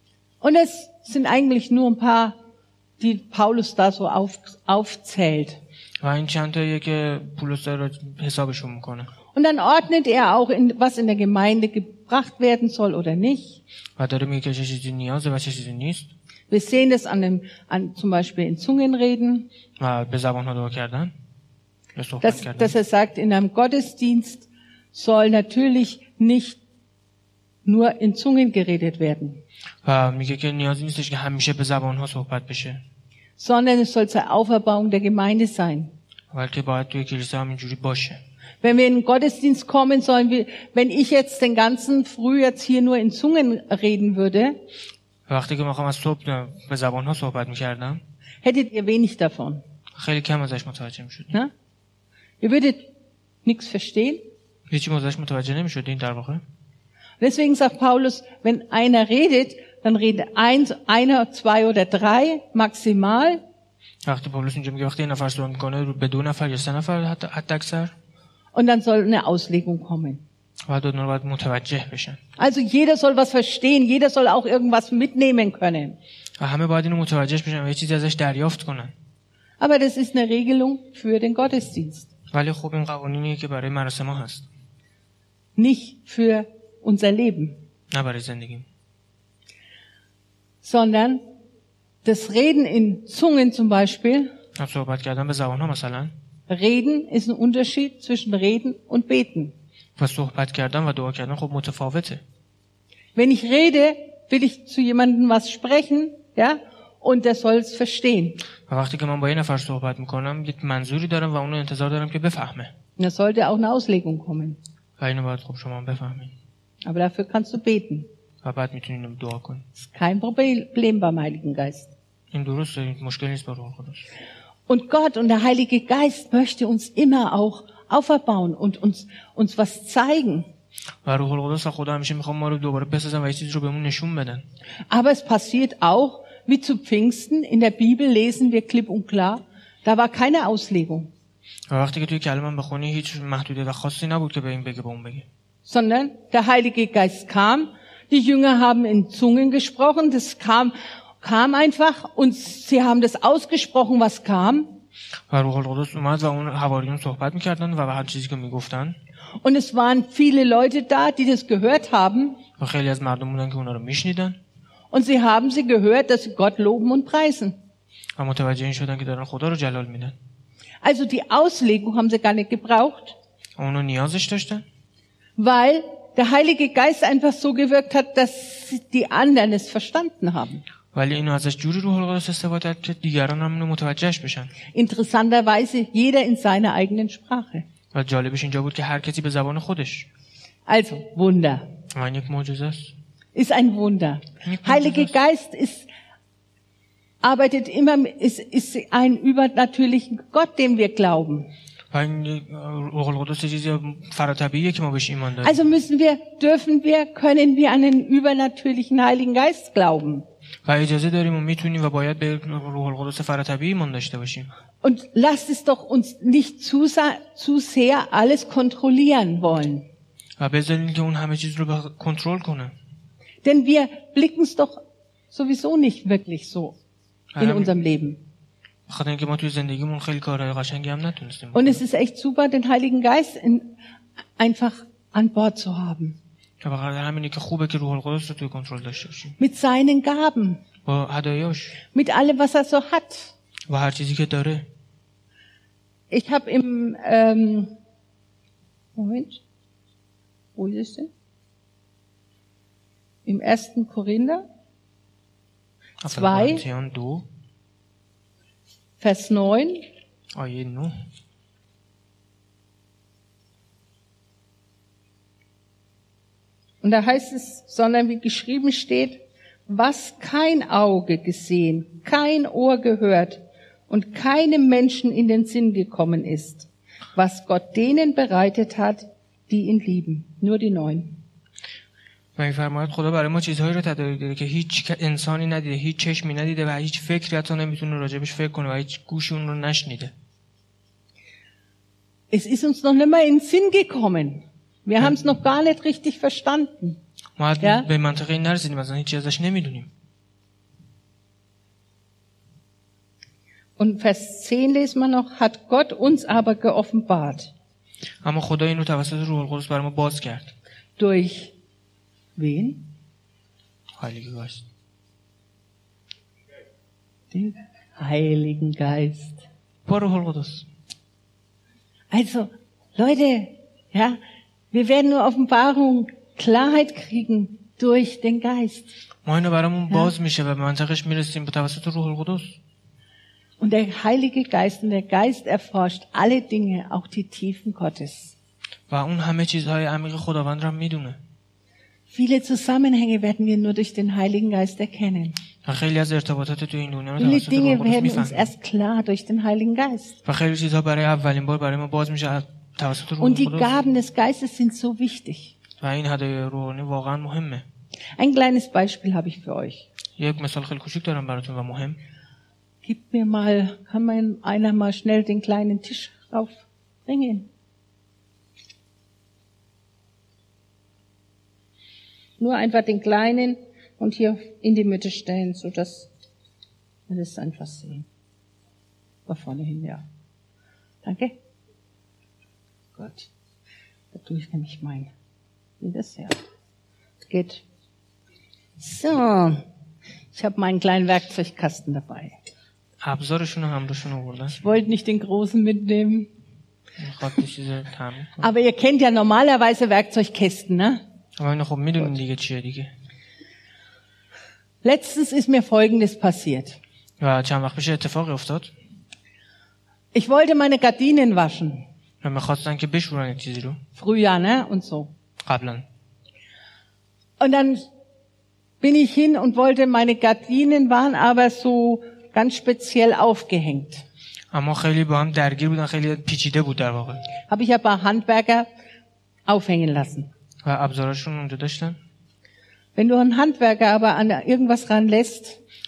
Und es sind eigentlich nur ein paar, die Paulus da so auf, aufzählt. و این چند تاییه که پولس داره حسابشون میکنه Und dann ordnet er auch, in, was in der Gemeinde gebracht werden soll oder nicht. و داره میگه که چه چیزی نیازه و چه چیزی نیست Wir sehen das an dem, an, zum Beispiel in Zungenreden. Dass, dass er sagt, in einem Gottesdienst soll natürlich nicht nur in Zungen geredet werden. Sondern es soll zur Auferbauung der Gemeinde sein. Wenn wir in den Gottesdienst kommen sollen, wenn ich jetzt den ganzen Früh jetzt hier nur in Zungen reden würde, وقتی که میخوام از صبح به زبان ها صحبت میکردم hättet ihr wenig davon. خیلی کم ازش متوجه میشد Ne? Ihr würdet nichts verstehen. هیچی ازش متوجه نمیشدین در واقع Deswegen sagt Paulus, wenn einer redet, dann redet eins, einer, zwei oder drei maximal. وقتی پولس اینجا میگه وقتی یه نفر صحبت میکنه رو به دو نفر یا سه نفر حتی حتی اکثر Und dann soll eine Auslegung kommen. Also jeder soll was verstehen, jeder soll auch irgendwas mitnehmen können. Aber das ist eine Regelung für den Gottesdienst. Nicht für unser Leben. Sondern das Reden in Zungen zum Beispiel. Reden ist ein Unterschied zwischen Reden und Beten. و صحبت کردن و دعا کردن خب متفاوته Wenn ich rede, will ich zu jemandem was sprechen, ja, und der soll es verstehen. و وقتی که من با یه نفر صحبت میکنم یک منظوری دارم و اونو انتظار دارم که بفهمه Und da sollte auch eine Auslegung kommen. و اینو باید خب شما هم بفهمین Aber dafür kannst du beten. و بعد میتونین دعا کنین Das ist kein Problem beim Heiligen Geist. این درسته این مشکل نیست با روح القدس Und Gott und der Heilige Geist möchte uns immer auch auferbauen und uns, uns was zeigen. و روح القدس و خدا همیشه میخوام ما رو دوباره بسازن و یه چیزی رو بهمون نشون بدن Aber es passiert auch, wie zu Pfingsten, in der Bibel lesen wir klipp und klar, da war keine Auslegung, و وقتی که توی کلمه بخونی هیچ محدودیت خاصی نبود که به این بگه به اون بگه sondern der Heilige Geist kam, die Jünger haben in Zungen gesprochen, das kam, kam einfach und sie haben das ausgesprochen, was kam. و روح القدس اومد و اون حواریون صحبت میکردن و به هر چیزی که میگفتن Und es waren viele Leute da, die das gehört haben. و خیلی از مردم بودن که اونا رو میشنیدن Und sie haben sie gehört, dass sie Gott loben und preisen. و متوجه این شدن که دارن خدا رو جلال میدن Also die Auslegung haben sie gar nicht gebraucht, و اونو نیازش داشتن weil der Heilige Geist einfach so gewirkt hat, dass die anderen es verstanden haben. ولی اینو ازش جوری روح القدس استفاده کرد که دیگران هم اینو متوجهش بشن Interessanterweise jeder in seiner eigenen Sprache. و جالبش اینجا بود که هر کسی به زبان خودش Also Wunder. و این یک معجزه است Ist ein Wunder. Heilige Geist ist, arbeitet immer, ist, ist ein übernatürlichen Gott, dem wir glauben. و این یک- روح القدس یه چیزی فراتبیه که ما بهش ایمان داریم Also müssen wir, dürfen wir, können wir an den übernatürlichen Heiligen Geist glauben. و اجازه داریم و میتونیم و باید به روح القدس فراتبی ایمان داشته باشیم Und lasst es doch uns nicht zu, sa- zu sehr alles kontrollieren wollen. و بذارین که اون همه چیز رو به کنترل کنه Denn wir blicken es doch sowieso nicht wirklich so in Ähm, unserem Leben. بخاطر اینکه ما توی زندگیمون خیلی کارهای قشنگی هم نتونستیم Und es ist echt super, den Heiligen Geist in, einfach an Bord zu haben. Mit seinen Gaben. Mit allem, was er so hat. Ich habe im ähm, Moment, wo ist es denn? Im ersten Korinther 2, Vers 9. Und da heißt es, sondern wie geschrieben steht, was kein Auge gesehen, kein Ohr gehört und keinem Menschen in den Sinn gekommen ist, was Gott denen bereitet hat, die ihn lieben. Nur die Neun. و میفرماید خدا برای ما چیزهایی رو تدارک داده که هیچ ک- انسانی ندیده هیچ چشمی ندیده و هیچ فکری حتی نمیتونه راجبش فکر کنه و هیچ گوشی اون رو نشنیده Es ist uns noch nicht mal in den Sinn gekommen. Wir haben es noch gar nicht richtig verstanden. ما حتی یا؟ به منطقه این نرسیدیم اصلا هیچی ازش نمیدونیم Und Vers 10 lesen wir noch, hat Gott uns aber geoffenbart. اما خدا این رو توسط روح القدس برای ما باز کرد Durch wen? Heilige Geist Den Heiligen Geist. با روح القدس Also, Leute, ja, wir werden nur Offenbarung, Klarheit kriegen durch den Geist. Und der Heilige Geist und der Geist erforscht alle Dinge, auch die Tiefen Gottes. Viele Zusammenhänge werden wir nur durch den Heiligen Geist erkennen. Viele Dinge werden uns erst klar durch den Heiligen Geist. Und die Gaben des Geistes sind so wichtig. Ein kleines Beispiel habe ich für euch. Gib mir mal, kann man einer mal schnell den kleinen Tisch raufbringen? Nur einfach den kleinen und hier in die Mitte stellen, so dass wir das einfach sehen. Da vorne hin, ja. Danke. Gut. Da tue ich nämlich mein. Wie das ja. Geht. So. Ich habe meinen kleinen Werkzeugkasten dabei. ابزارشون رو همراهشون آوردن Ich wollte nicht den großen mitnehmen. میخواد یه چیز تعمیر کنه Aber ihr kennt ja normalerweise Werkzeugkästen, ne? اما اینو خب میدونیم دیگه چیه دیگه Letztens ist mir Folgendes passiert. و چند وقت پیش اتفاقی افتاد Ich wollte meine Gardinen waschen. و میخواستن که بشورن یک چیزی رو Frühjahr, ne? Und so. قبلا Und dann bin ich hin und wollte, meine Gardinen waren aber so ganz speziell aufgehängt. اما خیلی با هم درگیر بودن خیلی پیچیده بود در واقع Habe ich ein paar Handwerker aufhängen lassen. و ابزارشون اونجا داشتن Wenn du einen Handwerker aber an irgendwas ranlässt,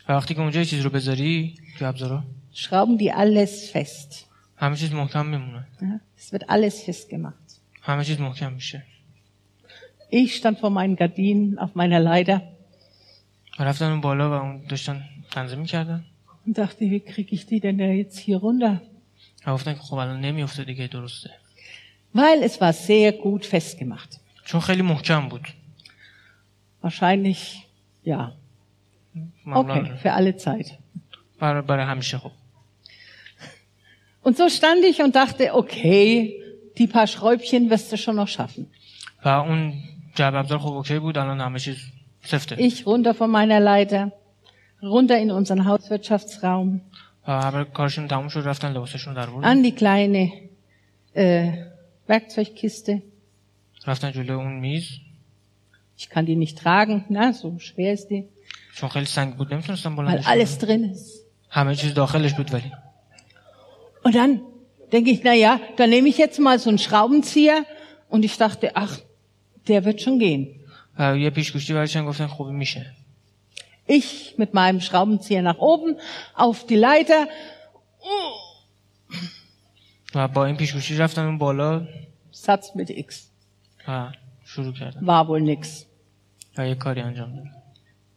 و وقتی که اونجا یه چیز رو بذاری تو ابزارا schrauben die alles fest. همه چیز محکم میمونه Ja? Es wird alles festgemacht. همه چیز محکم میشه Ich stand vor meinen Gardinen auf meiner Leiter و رفتن اون بالا و اون داشتن تنظیم میکردن und dachte, wie kriege ich die denn da jetzt hier runter? و گفتن که خب الان نمیفته دیگه درسته Weil es war sehr gut festgemacht. چون خیلی محکم بود Wahrscheinlich, ja. معمولا Okay, für alle Zeit. برای, برای همیشه خب Und so stand ich und dachte, okay, die paar Schräubchen wirst du schon noch schaffen. و اون جعب ابزار خب اوکی بود الان همه چیز سفته Ich runter von meiner Leiter, runter in unseren Hauswirtschaftsraum, و همه کارشون تموم شد رفتن لباسشون رو در بردن an die kleine äh, Werkzeugkiste. رفتن جلو اون میز Ich kann die nicht tragen, na, so schwer ist die, چون خیلی سنگ بود نمیتونستم weil بلندش alles کنم. drin ist. همه چیز داخلش بود ولی Und dann denke ich, na ja, dann nehme ich jetzt mal so einen Schraubenzieher und ich dachte, ach, der wird schon gehen. Ich mit meinem Schraubenzieher nach oben auf die Leiter. Satz mit X. War wohl nix.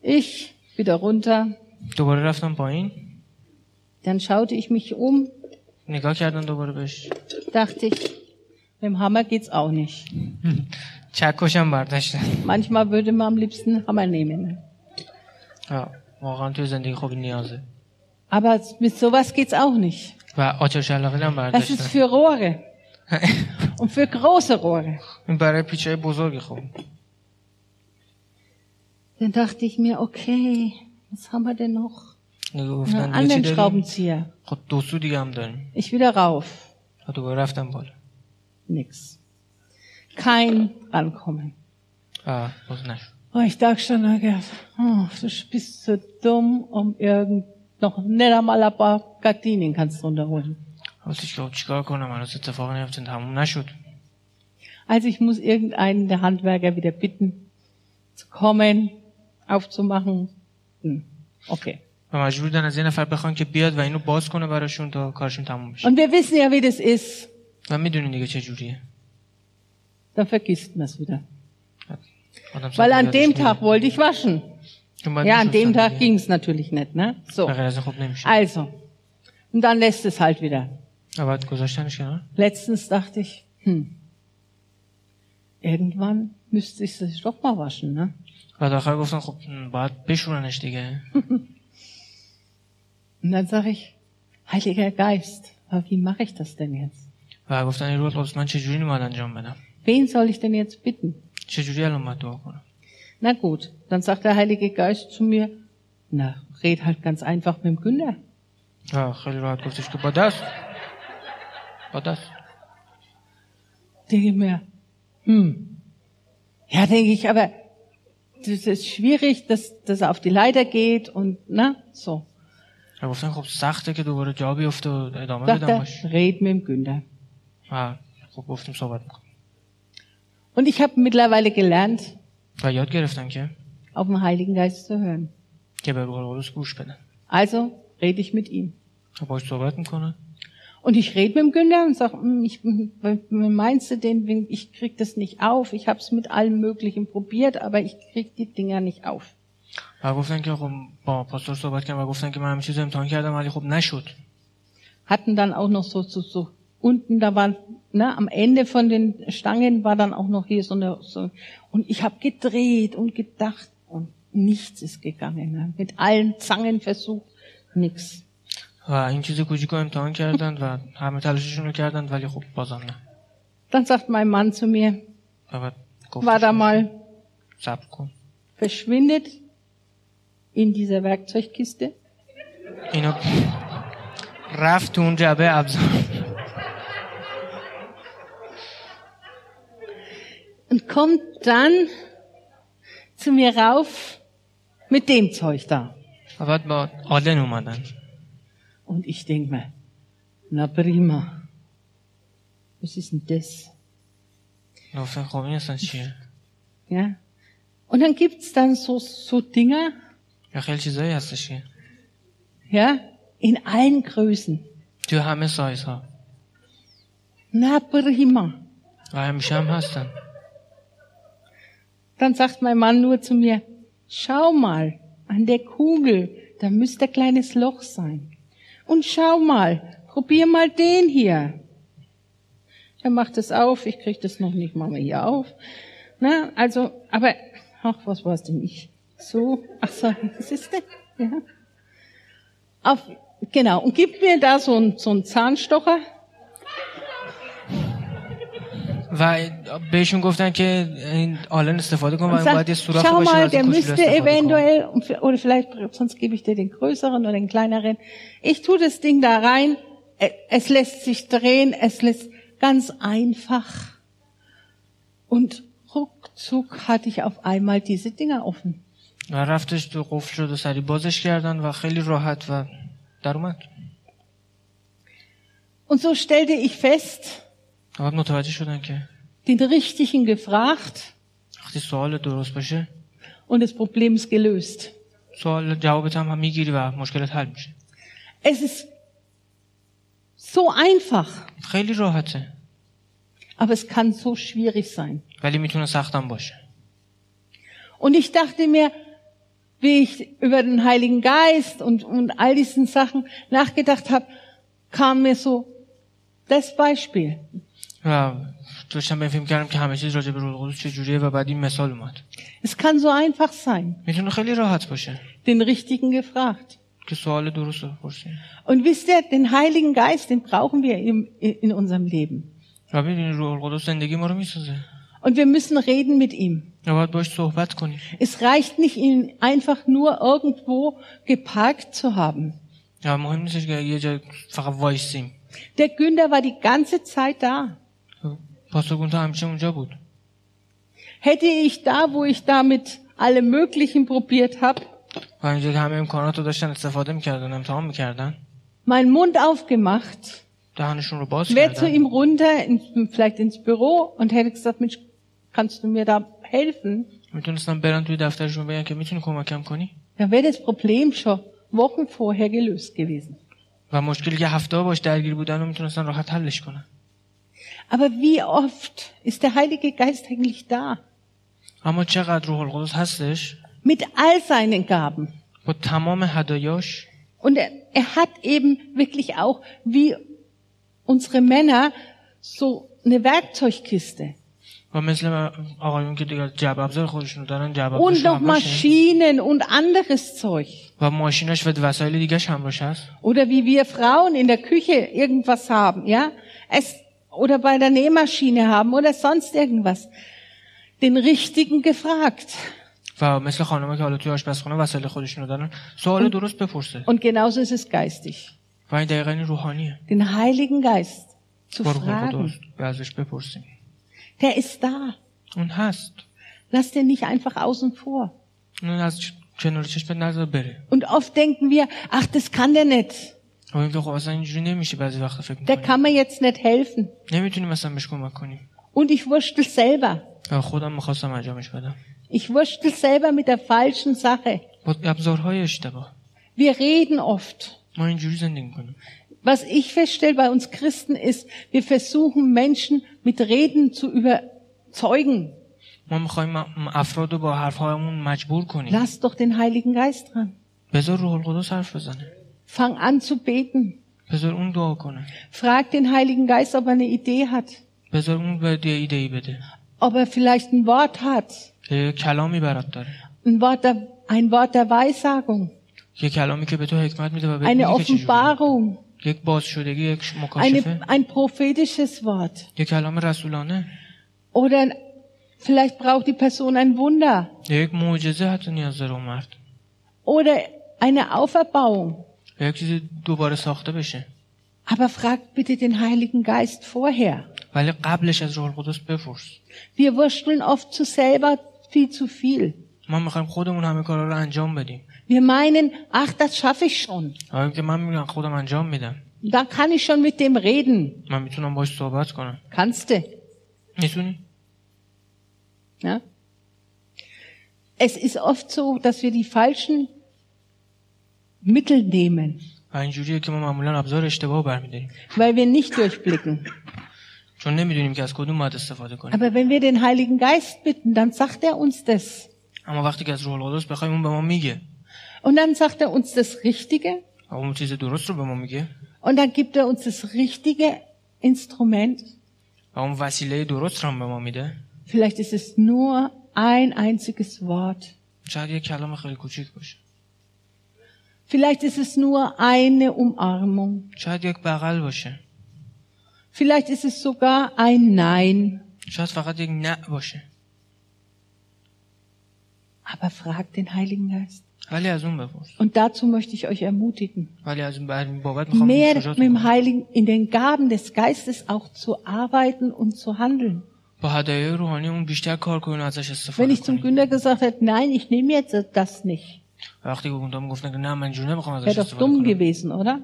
Ich wieder runter. Dann schaute ich mich um. نگاه کردن دوباره بهش dachte ich, mit dem Hammer geht's auch nicht. چکشم برداشتن Manchmal würde man am liebsten einen Hammer nehmen. و واقعا توی زندگی خوبی نیازه Aber mit sowas geht's auch nicht. و آچار شلاقی هم Das ist برداشتن für Rohre. Und für große Rohre. این برای پیچهای بزرگی خب Dann dachte ich mir, okay, was haben wir denn noch? Na, an den Schraubenzieher. Ich wieder rauf. Nix. Kein Ankommen. Ah, oh, ich dachte schon, oh, du bist so dumm, um irgend noch nicht einmal ein paar Gardinen kannst du runterholen. Also ich muss irgendeinen der Handwerker wieder bitten, zu kommen, aufzumachen. Hm, okay. و مجبور بودن از یه نفر بخوان که بیاد و اینو باز کنه براشون تا کارشون تموم بشه Und wir wissen ja, wie das ist. و میدونی دیگه چه جوریه dann vergisst man es wieder. آدم Weil an یادش dem میره. Tag wollte ich waschen. چون باید Ja, an می‌شستم dem Tag دیگه. ging es natürlich nicht, ne? So. به غیر از این خب نمیشه Also. Und dann lässt es halt wieder. و بعد گذاشتنش کنار Letztens dachte ich, hm, irgendwann müsste ich es doch mal waschen, ne? بعد آخر گفتن خب م، باید بشورنش دیگه Und dann sage ich, Heiliger Geist, aber wie mache ich das denn jetzt? Wen soll ich denn jetzt bitten? Na gut, dann sagt der Heilige Geist zu mir, na, red halt ganz einfach mit dem Günder. Denke mir, hm, ja, denke ich, aber das ist schwierig, dass, dass er auf die Leiter geht und, na, so. و گفتن خب سخته که دوباره جا بیفته و ادامه Sagt بدم er, باش red mit dem Günder. و خب گفتیم صحبت میکنم Und ich habe mittlerweile gelernt, و یاد گرفتم که auf den Heiligen Geist zu hören. که به روح القدس گوش بدن Also rede ich mit ihm. و باش صحبت میکنه Und ich rede mit dem Günder und sage, ich, hm, meinst du den, ich krieg das nicht auf. Ich habe es mit allem Möglichen probiert, aber ich krieg die Dinger nicht auf. و گفتن که خب با پاستور صحبت کردم و گفتن که من همه چیز امتحان کردم ولی خب نشد Hatten dann auch noch so, so, so unten, da war, ne, am Ende von den Stangen war dann auch noch hier so eine, so, und ich habe gedreht und gedacht und nichts ist gegangen. Ne? Mit allen Zangen versucht, nix. و این چیز کوچیک رو امتحان کردن و همه تلاششون رو کردن ولی خب بازم نه Dann sagt mein Mann zu mir, و بعد war گفتش da mal, صبر کن verschwindet in dieser Werkzeugkiste. اینو رفت تو اون جعبه ابزار und kommt dann zu mir rauf mit dem Zeug da. و بعد با آلن اومدن Und ich denk mir, na prima. Was ist denn das? گفتن خب این اصلا چیه Ja. Und dann gibt's dann so, so Dinger, ja, in allen Größen. Du haben es äußer. Na, prima. Dann sagt mein Mann nur zu mir, schau mal, an der Kugel, da müsste ein kleines Loch sein. Und schau mal, probier mal den hier. Er macht es auf, ich krieg das noch nicht mal mehr hier auf. Na, also, aber, ach, was war's denn ich? So, ach so, was ist denn? Ja. Auf, genau, und gibt mir da so ein, so ein Zahnstocher. و بهشون گفتن که این آلن استفاده کن و Und این باید sagt, یه سوراخی schau باشه و mal, از der این کوچولو müsste استفاده کن eventuell, oder vielleicht, sonst gebe ich dir den größeren oder den kleineren. Ich tue das Ding da rein, e- es lässt sich drehen, es lässt ganz einfach. Und ruckzuck hatte ich auf einmal diese Dinger offen. و رفتش تو قفل شد و سری بازش کردن و خیلی راحت و در اومد Und so stellte ich fest, و بعد متوجه شدن که den Richtigen gefragt وقتی سوال درست باشه und das Problem ist gelöst. سوال جوابت هم, هم میگیری و مشکلت حل میشه Es ist so einfach, خیلی راحته aber es kann so schwierig sein. ولی میتونه سختم باشه Und ich dachte mir, wie ich über den Heiligen Geist und, und all diesen Sachen nachgedacht habe, kam mir so das Beispiel. و داشتم به این فیلم کردم که همه چیز راجع به روح القدس چجوریه و بعد این مثال اومد Es kann so einfach sein. میتونه خیلی راحت باشه Den Richtigen gefragt. که سوال درست رو بپرسی Und wisst ihr, den Heiligen Geist, den brauchen wir im, in unserem Leben. و ببینید روح القدس زندگی ما رو میسازه Und wir müssen reden mit ihm. Es reicht nicht, ihn einfach nur irgendwo geparkt zu haben. Der Günther war die ganze Zeit da. Hätte ich da, wo ich damit alle möglichen probiert habe, meinen Mund aufgemacht, wäre zu ihm runter, in, vielleicht ins Büro und hätte gesagt, Mensch, kannst du mir da helfen? میتونستن برن توی دفترشون بگن که میتونی کمکم کنی Dann wäre das Problem schon Wochen vorher gelöst gewesen. و مشکلی که هفته ها باش درگیر بودن رو میتونستن راحت حلش کنن Aber wie oft ist der Heilige Geist eigentlich da? اما چقدر روح القدس هستش Mit all seinen Gaben. با تمام هدایاش Und er, er hat eben wirklich auch, wie unsere Männer, so eine Werkzeugkiste. و مثل آقایون که دیگه جعب ابزار خودشون رو دارن جعب Und ابزارشون noch هم باشه. Maschinen und anderes Zeug. و ماشیناش و وسایل دیگه همراش هست Oder wie wir Frauen in der Küche irgendwas haben, ja? Es, oder bei der Nähmaschine haben oder sonst irgendwas. Den Richtigen gefragt. و مثل خانم‌ها که حالا توی آشپزخونه وسایل خودشون رو دارن سوال درست بپرسه Und genauso ist es geistig. و این دقیقا این روحانیه Den Heiligen Geist zu با روح القدس fragen. به ازش بپرسیم Der ist da. Und hast. Lass den nicht einfach außen vor. Und oft denken wir, ach, das kann der nicht. Der kann mir jetzt nicht helfen. Und ich wurschtel selber. Ich wurschtel selber mit der falschen Sache. Wir reden oft was ich feststelle bei uns Christen ist, wir versuchen Menschen mit Reden zu überzeugen. Lass doch den Heiligen Geist dran. Fang an zu beten. Frag den Heiligen Geist, ob er eine Idee hat. Ob er vielleicht ein Wort hat. Ein Wort der, ein Wort der Weissagung. Eine Offenbarung. یک باز شدگی یک مکاشفه Eine, ein prophetisches Wort. یک کلام رسولانه Oder vielleicht braucht die Person ein Wunder. یا یک معجزه حتی نیاز داره اون مرد Oder eine Auferbauung. یا یک چیزی دوباره ساخته بشه Aber fragt bitte den Heiligen Geist vorher. ولی قبلش از روح القدس بپرس Wir wursteln oft zu selber viel zu viel. ما میخوایم خودمون همه کارا رو انجام بدیم Wir meinen, ach, das schaffe ich schon. آیا که من میگم خودم انجام میدم Da kann ich schon mit dem reden. من میتونم باش صحبت کنم Kannst du. میتونی Ja? Es ist oft so, dass wir die falschen Mittel nehmen, و اینجوریه که ما معمولا ابزار اشتباه برمیداریم weil wir nicht durchblicken. چون نمیدونیم که از کدوم باید استفاده کنیم Aber wenn wir den Heiligen Geist bitten, dann sagt er uns das. اما وقتی که از روح القدس بخوایم اون به ما میگه Und dann sagt er uns das Richtige. Und dann gibt er uns das richtige Instrument. Vielleicht ist es nur ein einziges Wort. Vielleicht ist es nur eine Umarmung. Vielleicht ist es sogar ein Nein aber fragt den Heiligen Geist. Und dazu möchte ich euch ermutigen, mehr mit dem Heiligen, in den Gaben des Geistes auch zu arbeiten und zu handeln. Wenn ich zum Günder gesagt hätte, nein, ich nehme jetzt das nicht. Wäre doch dumm gewesen, oder?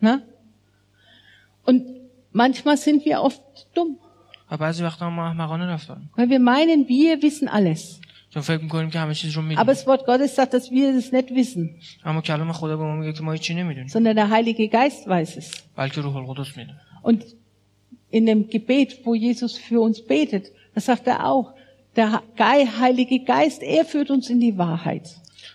Na? Und manchmal sind wir oft dumm. و بعضی وقتا ما احمقانه رفتار می‌کنیم. weil wir meinen, wir wissen alles. چون فکر می‌کنیم که همه چیز رو Aber می‌دونیم das Wort Gottes sagt, dass wir es nicht wissen, اما کلام خدا به ما میگه که ما هیچی نمی‌دونیم sondern der Heilige Geist weiß es. بلکه روح القدس می‌دونه Und in dem Gebet, wo Jesus für uns betet, da sagt er auch, der Ge- Heilige Geist, er führt uns in die Wahrheit.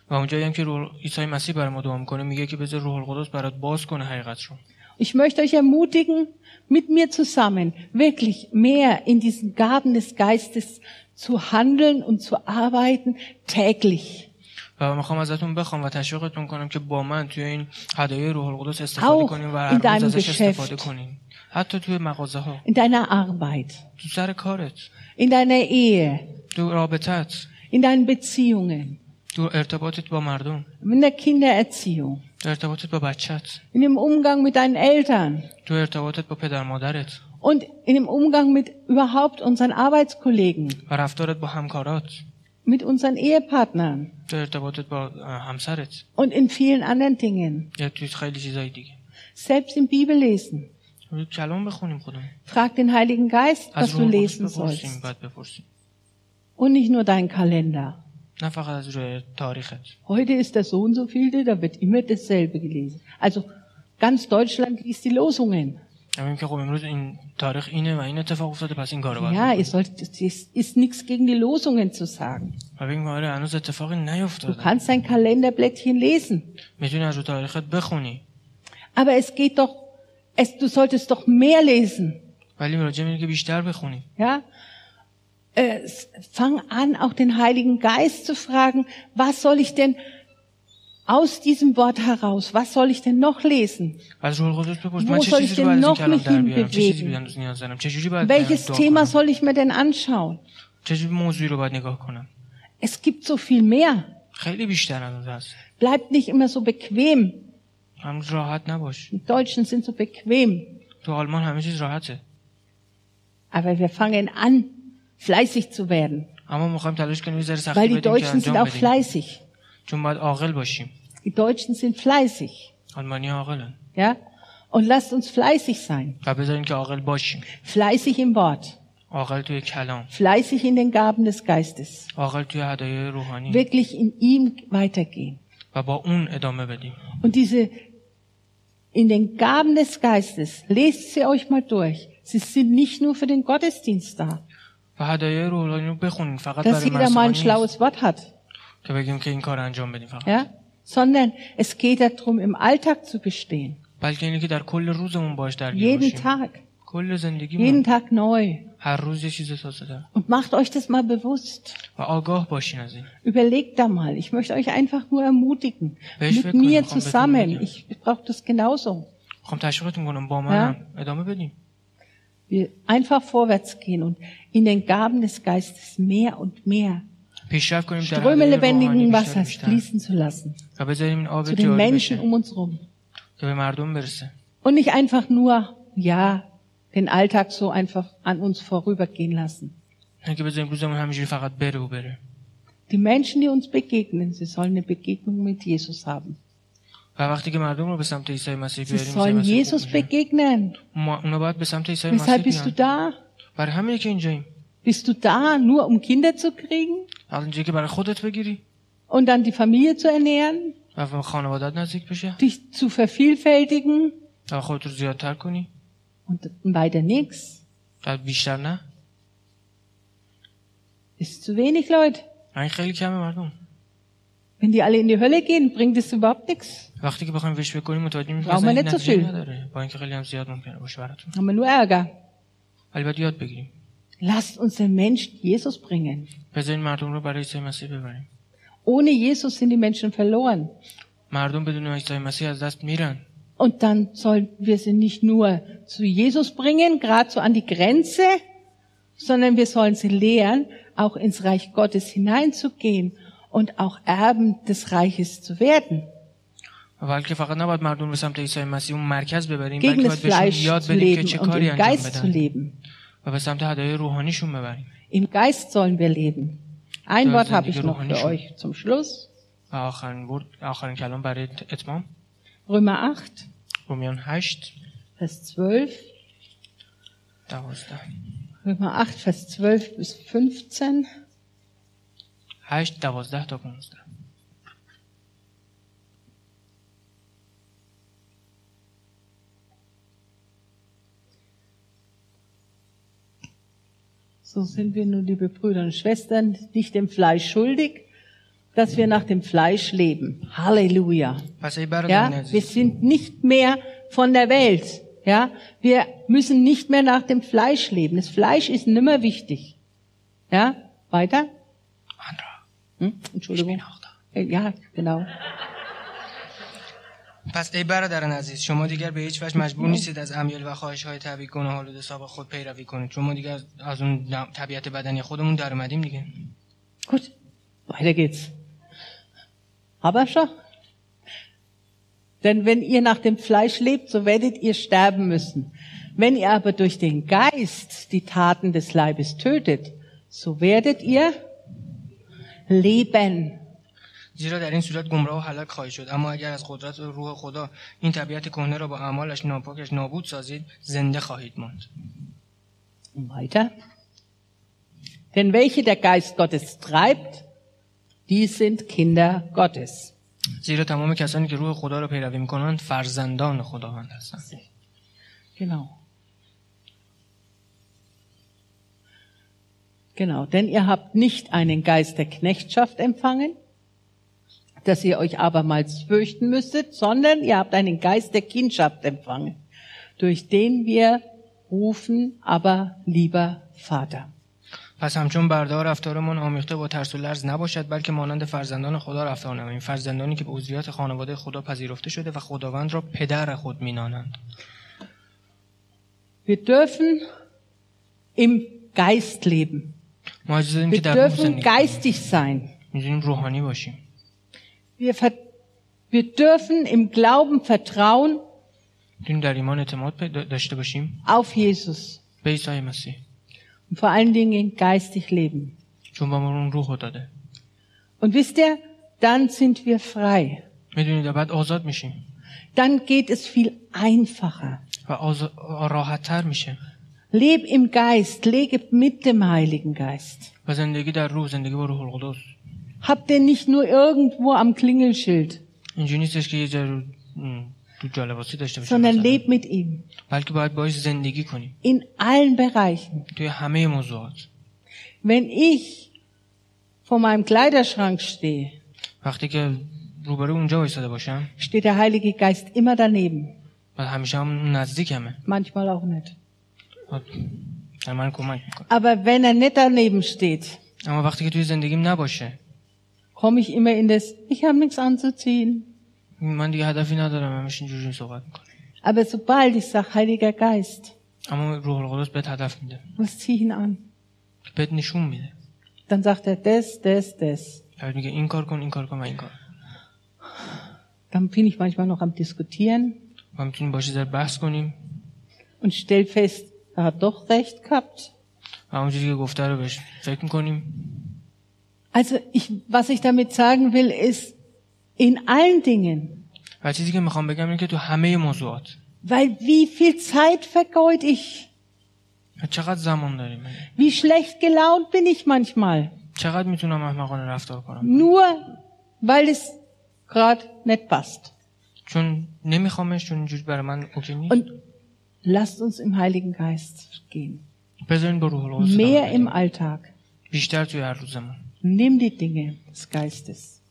و اونجایی هم که روح عیسی مسیح برای ما دعا می‌کنه میگه که بذار روح القدس برات باز کنه حقیقت رو Ich möchte euch ermutigen, mit mir zusammen wirklich mehr in diesen Gaben des Geistes zu handeln und zu arbeiten täglich. و میخوام ازتون بخوام و تشویقتون کنم که با من توی این هدایای روح القدس استفاده Auch کنیم و in هر روز deinem ازش Geschäft. استفاده کنیم حتی توی مغازه ها In deiner Arbeit, تو سر کارت in deiner Ehe, تو رابطت in deinen Beziehungen, تو ارتباطت با مردم in der Kindererziehung, تو ارتباطت با بچت in dem Umgang mit deinen Eltern تو ارتباطت با پدر مادرت und in dem Umgang mit überhaupt unseren Arbeitskollegen, و رفتارت با همکارات mit unseren Ehepartnern تو ارتباطت با اه، همسرت und in vielen anderen Dingen. یا توی خیلی چیزای دیگه Selbst im Bibellesen. روی کلام بخونیم خودمون Frag den Heiligen Geist, از was du روح القدس lesen بپرسیم sollst. بعد بپرسیم Und nicht nur dein Kalender. Na fakat az üreye. Heute ist der so und so vielte, da wird immer dasselbe gelesen. Also ganz Deutschland liest die Losungen. Ja, ihr sollt, es ist, ist nichts gegen die Losungen zu sagen. Du kannst dein Kalenderblättchen lesen. Aber es geht doch, es, du solltest doch mehr lesen. Ja, äh, fang an, auch den Heiligen Geist zu fragen, was soll ich denn aus diesem Wort heraus, was soll ich denn noch lesen? Wo soll ich denn noch mich hinbewegen? Welches Thema soll ich mir denn anschauen? Es gibt so viel mehr. Bleibt nicht immer so bequem. Die Deutschen sind so bequem. Aber wir fangen an, fleißig zu werden. Weil die Deutschen sind auch fleißig. Die Deutschen sind fleißig. Ja? Und lasst uns fleißig sein. Fleißig im Wort. Fleißig in den Gaben des Geistes. Wirklich in ihm weitergehen. Und diese in den Gaben des Geistes, lest sie euch mal durch. Sie sind nicht nur für den Gottesdienst da. Dass jeder mal ein schlaues Wort hat. Ja? Sondern es geht darum, im Alltag zu bestehen. Jeden Tag. Jeden Tag neu. Und macht euch das mal bewusst. Überlegt da mal. Ich möchte euch einfach nur ermutigen. Mit mir zusammen. Ich brauche das genauso. Ja? Wir einfach vorwärts gehen und in den Gaben des Geistes mehr und mehr Ströme lebendigen Wassers fließen zu lassen. Zu den Menschen um uns rum. Und nicht einfach nur, ja, den Alltag so einfach an uns vorübergehen lassen. Die Menschen, die uns begegnen, sie sollen eine Begegnung mit Jesus haben. Sie sollen Jesus begegnen. Weshalb bist du da? Bist du da, nur um Kinder zu kriegen? Und dann die Familie zu ernähren? Dich zu vervielfältigen? Und weiter nichts? Ist zu wenig, Leute. Wenn die alle in die Hölle gehen, bringt es überhaupt nichts. وقتی که بخوایم وش بکنیم متوجه میشیم Brauchen wir این nicht so نتیجه viel. نداره با اینکه خیلی هم زیاد ممکنه باشه براتون Haben wir nur Ärger. ولی باید یاد بگیریم Lasst uns den Menschen Jesus bringen. بذارین مردم رو برای عیسی مسیح ببریم Ohne Jesus sind die Menschen verloren. مردم بدون عیسی مسیح از دست میرن Und dann sollen wir sie nicht nur zu Jesus bringen, gerade so an die Grenze, sondern wir sollen sie lehren, auch ins Reich Gottes hineinzugehen und auch Erben des Reiches zu werden. بلکه فقط نباید مردم رو به سمت عیسی مسیح اون مرکز ببریم Gegen بلکه das باید بهشون Fleisch یاد zu بدیم که leben چه und کاری im انجام Geist zu بدن leben. و به سمت هدایای روحانیشون ببریم Im Geist sollen wir leben. Ein Da Wort sind habe die ich noch für Geruche euch zum Schluss. و آخرین ورد آخرین کلام برای اتمام Römer 8, رومیان 8 Vers 12. 12 Römer 8, Vers 12 bis 15. 8, 12 تا 15 So sind wir nun, liebe Brüder und Schwestern, nicht dem Fleisch schuldig, dass wir nach dem Fleisch leben. Halleluja. Ja, wir sind nicht mehr von der Welt. Ja, wir müssen nicht mehr nach dem Fleisch leben. Das Fleisch ist nimmer wichtig. Ja, weiter. من را Hm? Entschuldigung. شناختم. Äh, Ja, genau. پس ای برادران عزیز شما دیگر به هیچ وجه مجبور نیستید از امیال و خواهش های طبیعی گناه آلود سابق خود پیروی کنید چون ما دیگر از, از اون نوع- طبیعت بدنی خودمون در اومدیم دیگه Gut, weiter geht's. Aber schon. Denn wenn ihr nach dem Fleisch lebt, so werdet ihr sterben müssen. Wenn ihr aber durch den Geist die Taten des Leibes tötet, so werdet ihr leben. زیرا در این صورت گمراه و هلاک خواهید شد اما اگر از قدرت و روح خدا این طبیعت کهنه را با اعمالش ناپاکش نابود سازید زنده خواهید ماند weiter. Denn welche der Geist Gottes treibt, die sind Kinder Gottes. زیرا تمام کسانی که روح خدا را پیروی می‌کنند فرزندان خداوند هستند Genau. Genau, denn ihr habt nicht einen Geist der Knechtschaft empfangen, dass ihr euch abermals fürchten müsstet, sondern ihr habt einen Geist der Kindschaft empfangen, durch den wir rufen, aber lieber Vater. پس همچون بردار رفتارمان آمیخته با ترس و لرز نباشد بلکه مانند فرزندان خدا رفتار نماییم فرزندانی که به عضویت خانواده خدا پذیرفته شده و خداوند را پدر خود مینانند Wir dürfen im Geist leben. Wir dürfen geistig sein. Wir, wir dürfen im Glauben vertrauen auf Jesus. Und vor allen Dingen geistig leben. Und wisst ihr, dann sind wir frei. Dann geht es viel einfacher. Leb im Geist, lege mit dem Heiligen Geist. Habt den nicht nur irgendwo am Klingelschild. sondern leb mit ihm. In allen Bereichen. Wenn ich vor meinem Kleiderschrank stehe, steht der Heilige Geist immer daneben. Manchmal auch nicht. در من کمک میکنه Aber wenn er nicht daneben steht, اما وقتی که توی زندگیم نباشه komme ich immer in das, ich habe nichts anzuziehen. من دیگه هدفی ندارم همش اینجوری صحبت میکنم Aber sobald ich sage, Heiliger Geist, اما روح القدس بهت هدف میده was zieh ich ihn an? بهت نشون میده Dann sagt er das, das, das. بعد میگه این کار کن این کار کن و این کار Dann bin ich manchmal noch am Diskutieren و میتونیم باشه در بحث کنیم und stell fest, er hat doch recht gehabt. و اونجوری که گفته رو بهش فکر میکنیم Also ich, was ich damit sagen will, ist, in allen Dingen, و چیزی که میخوام بگم اینه که تو همه موضوعات weil wie viel Zeit vergeud ich? و چقدر زمان داریم Wie schlecht gelaunt bin ich manchmal? چقدر میتونم احمقانه رفتار کنم Nur weil es gerade nicht passt. چون نمیخوامش چون اینجوری برای من اوکی نیست Und Lasst uns im Heiligen Geist gehen. Mehr im Alltag. Nimm die Dinge des Geistes.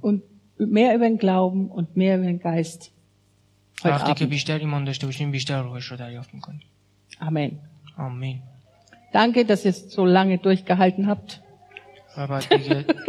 Und mehr über den Glauben und mehr über den Geist. Amen. Amen. Danke, dass ihr es so lange durchgehalten habt.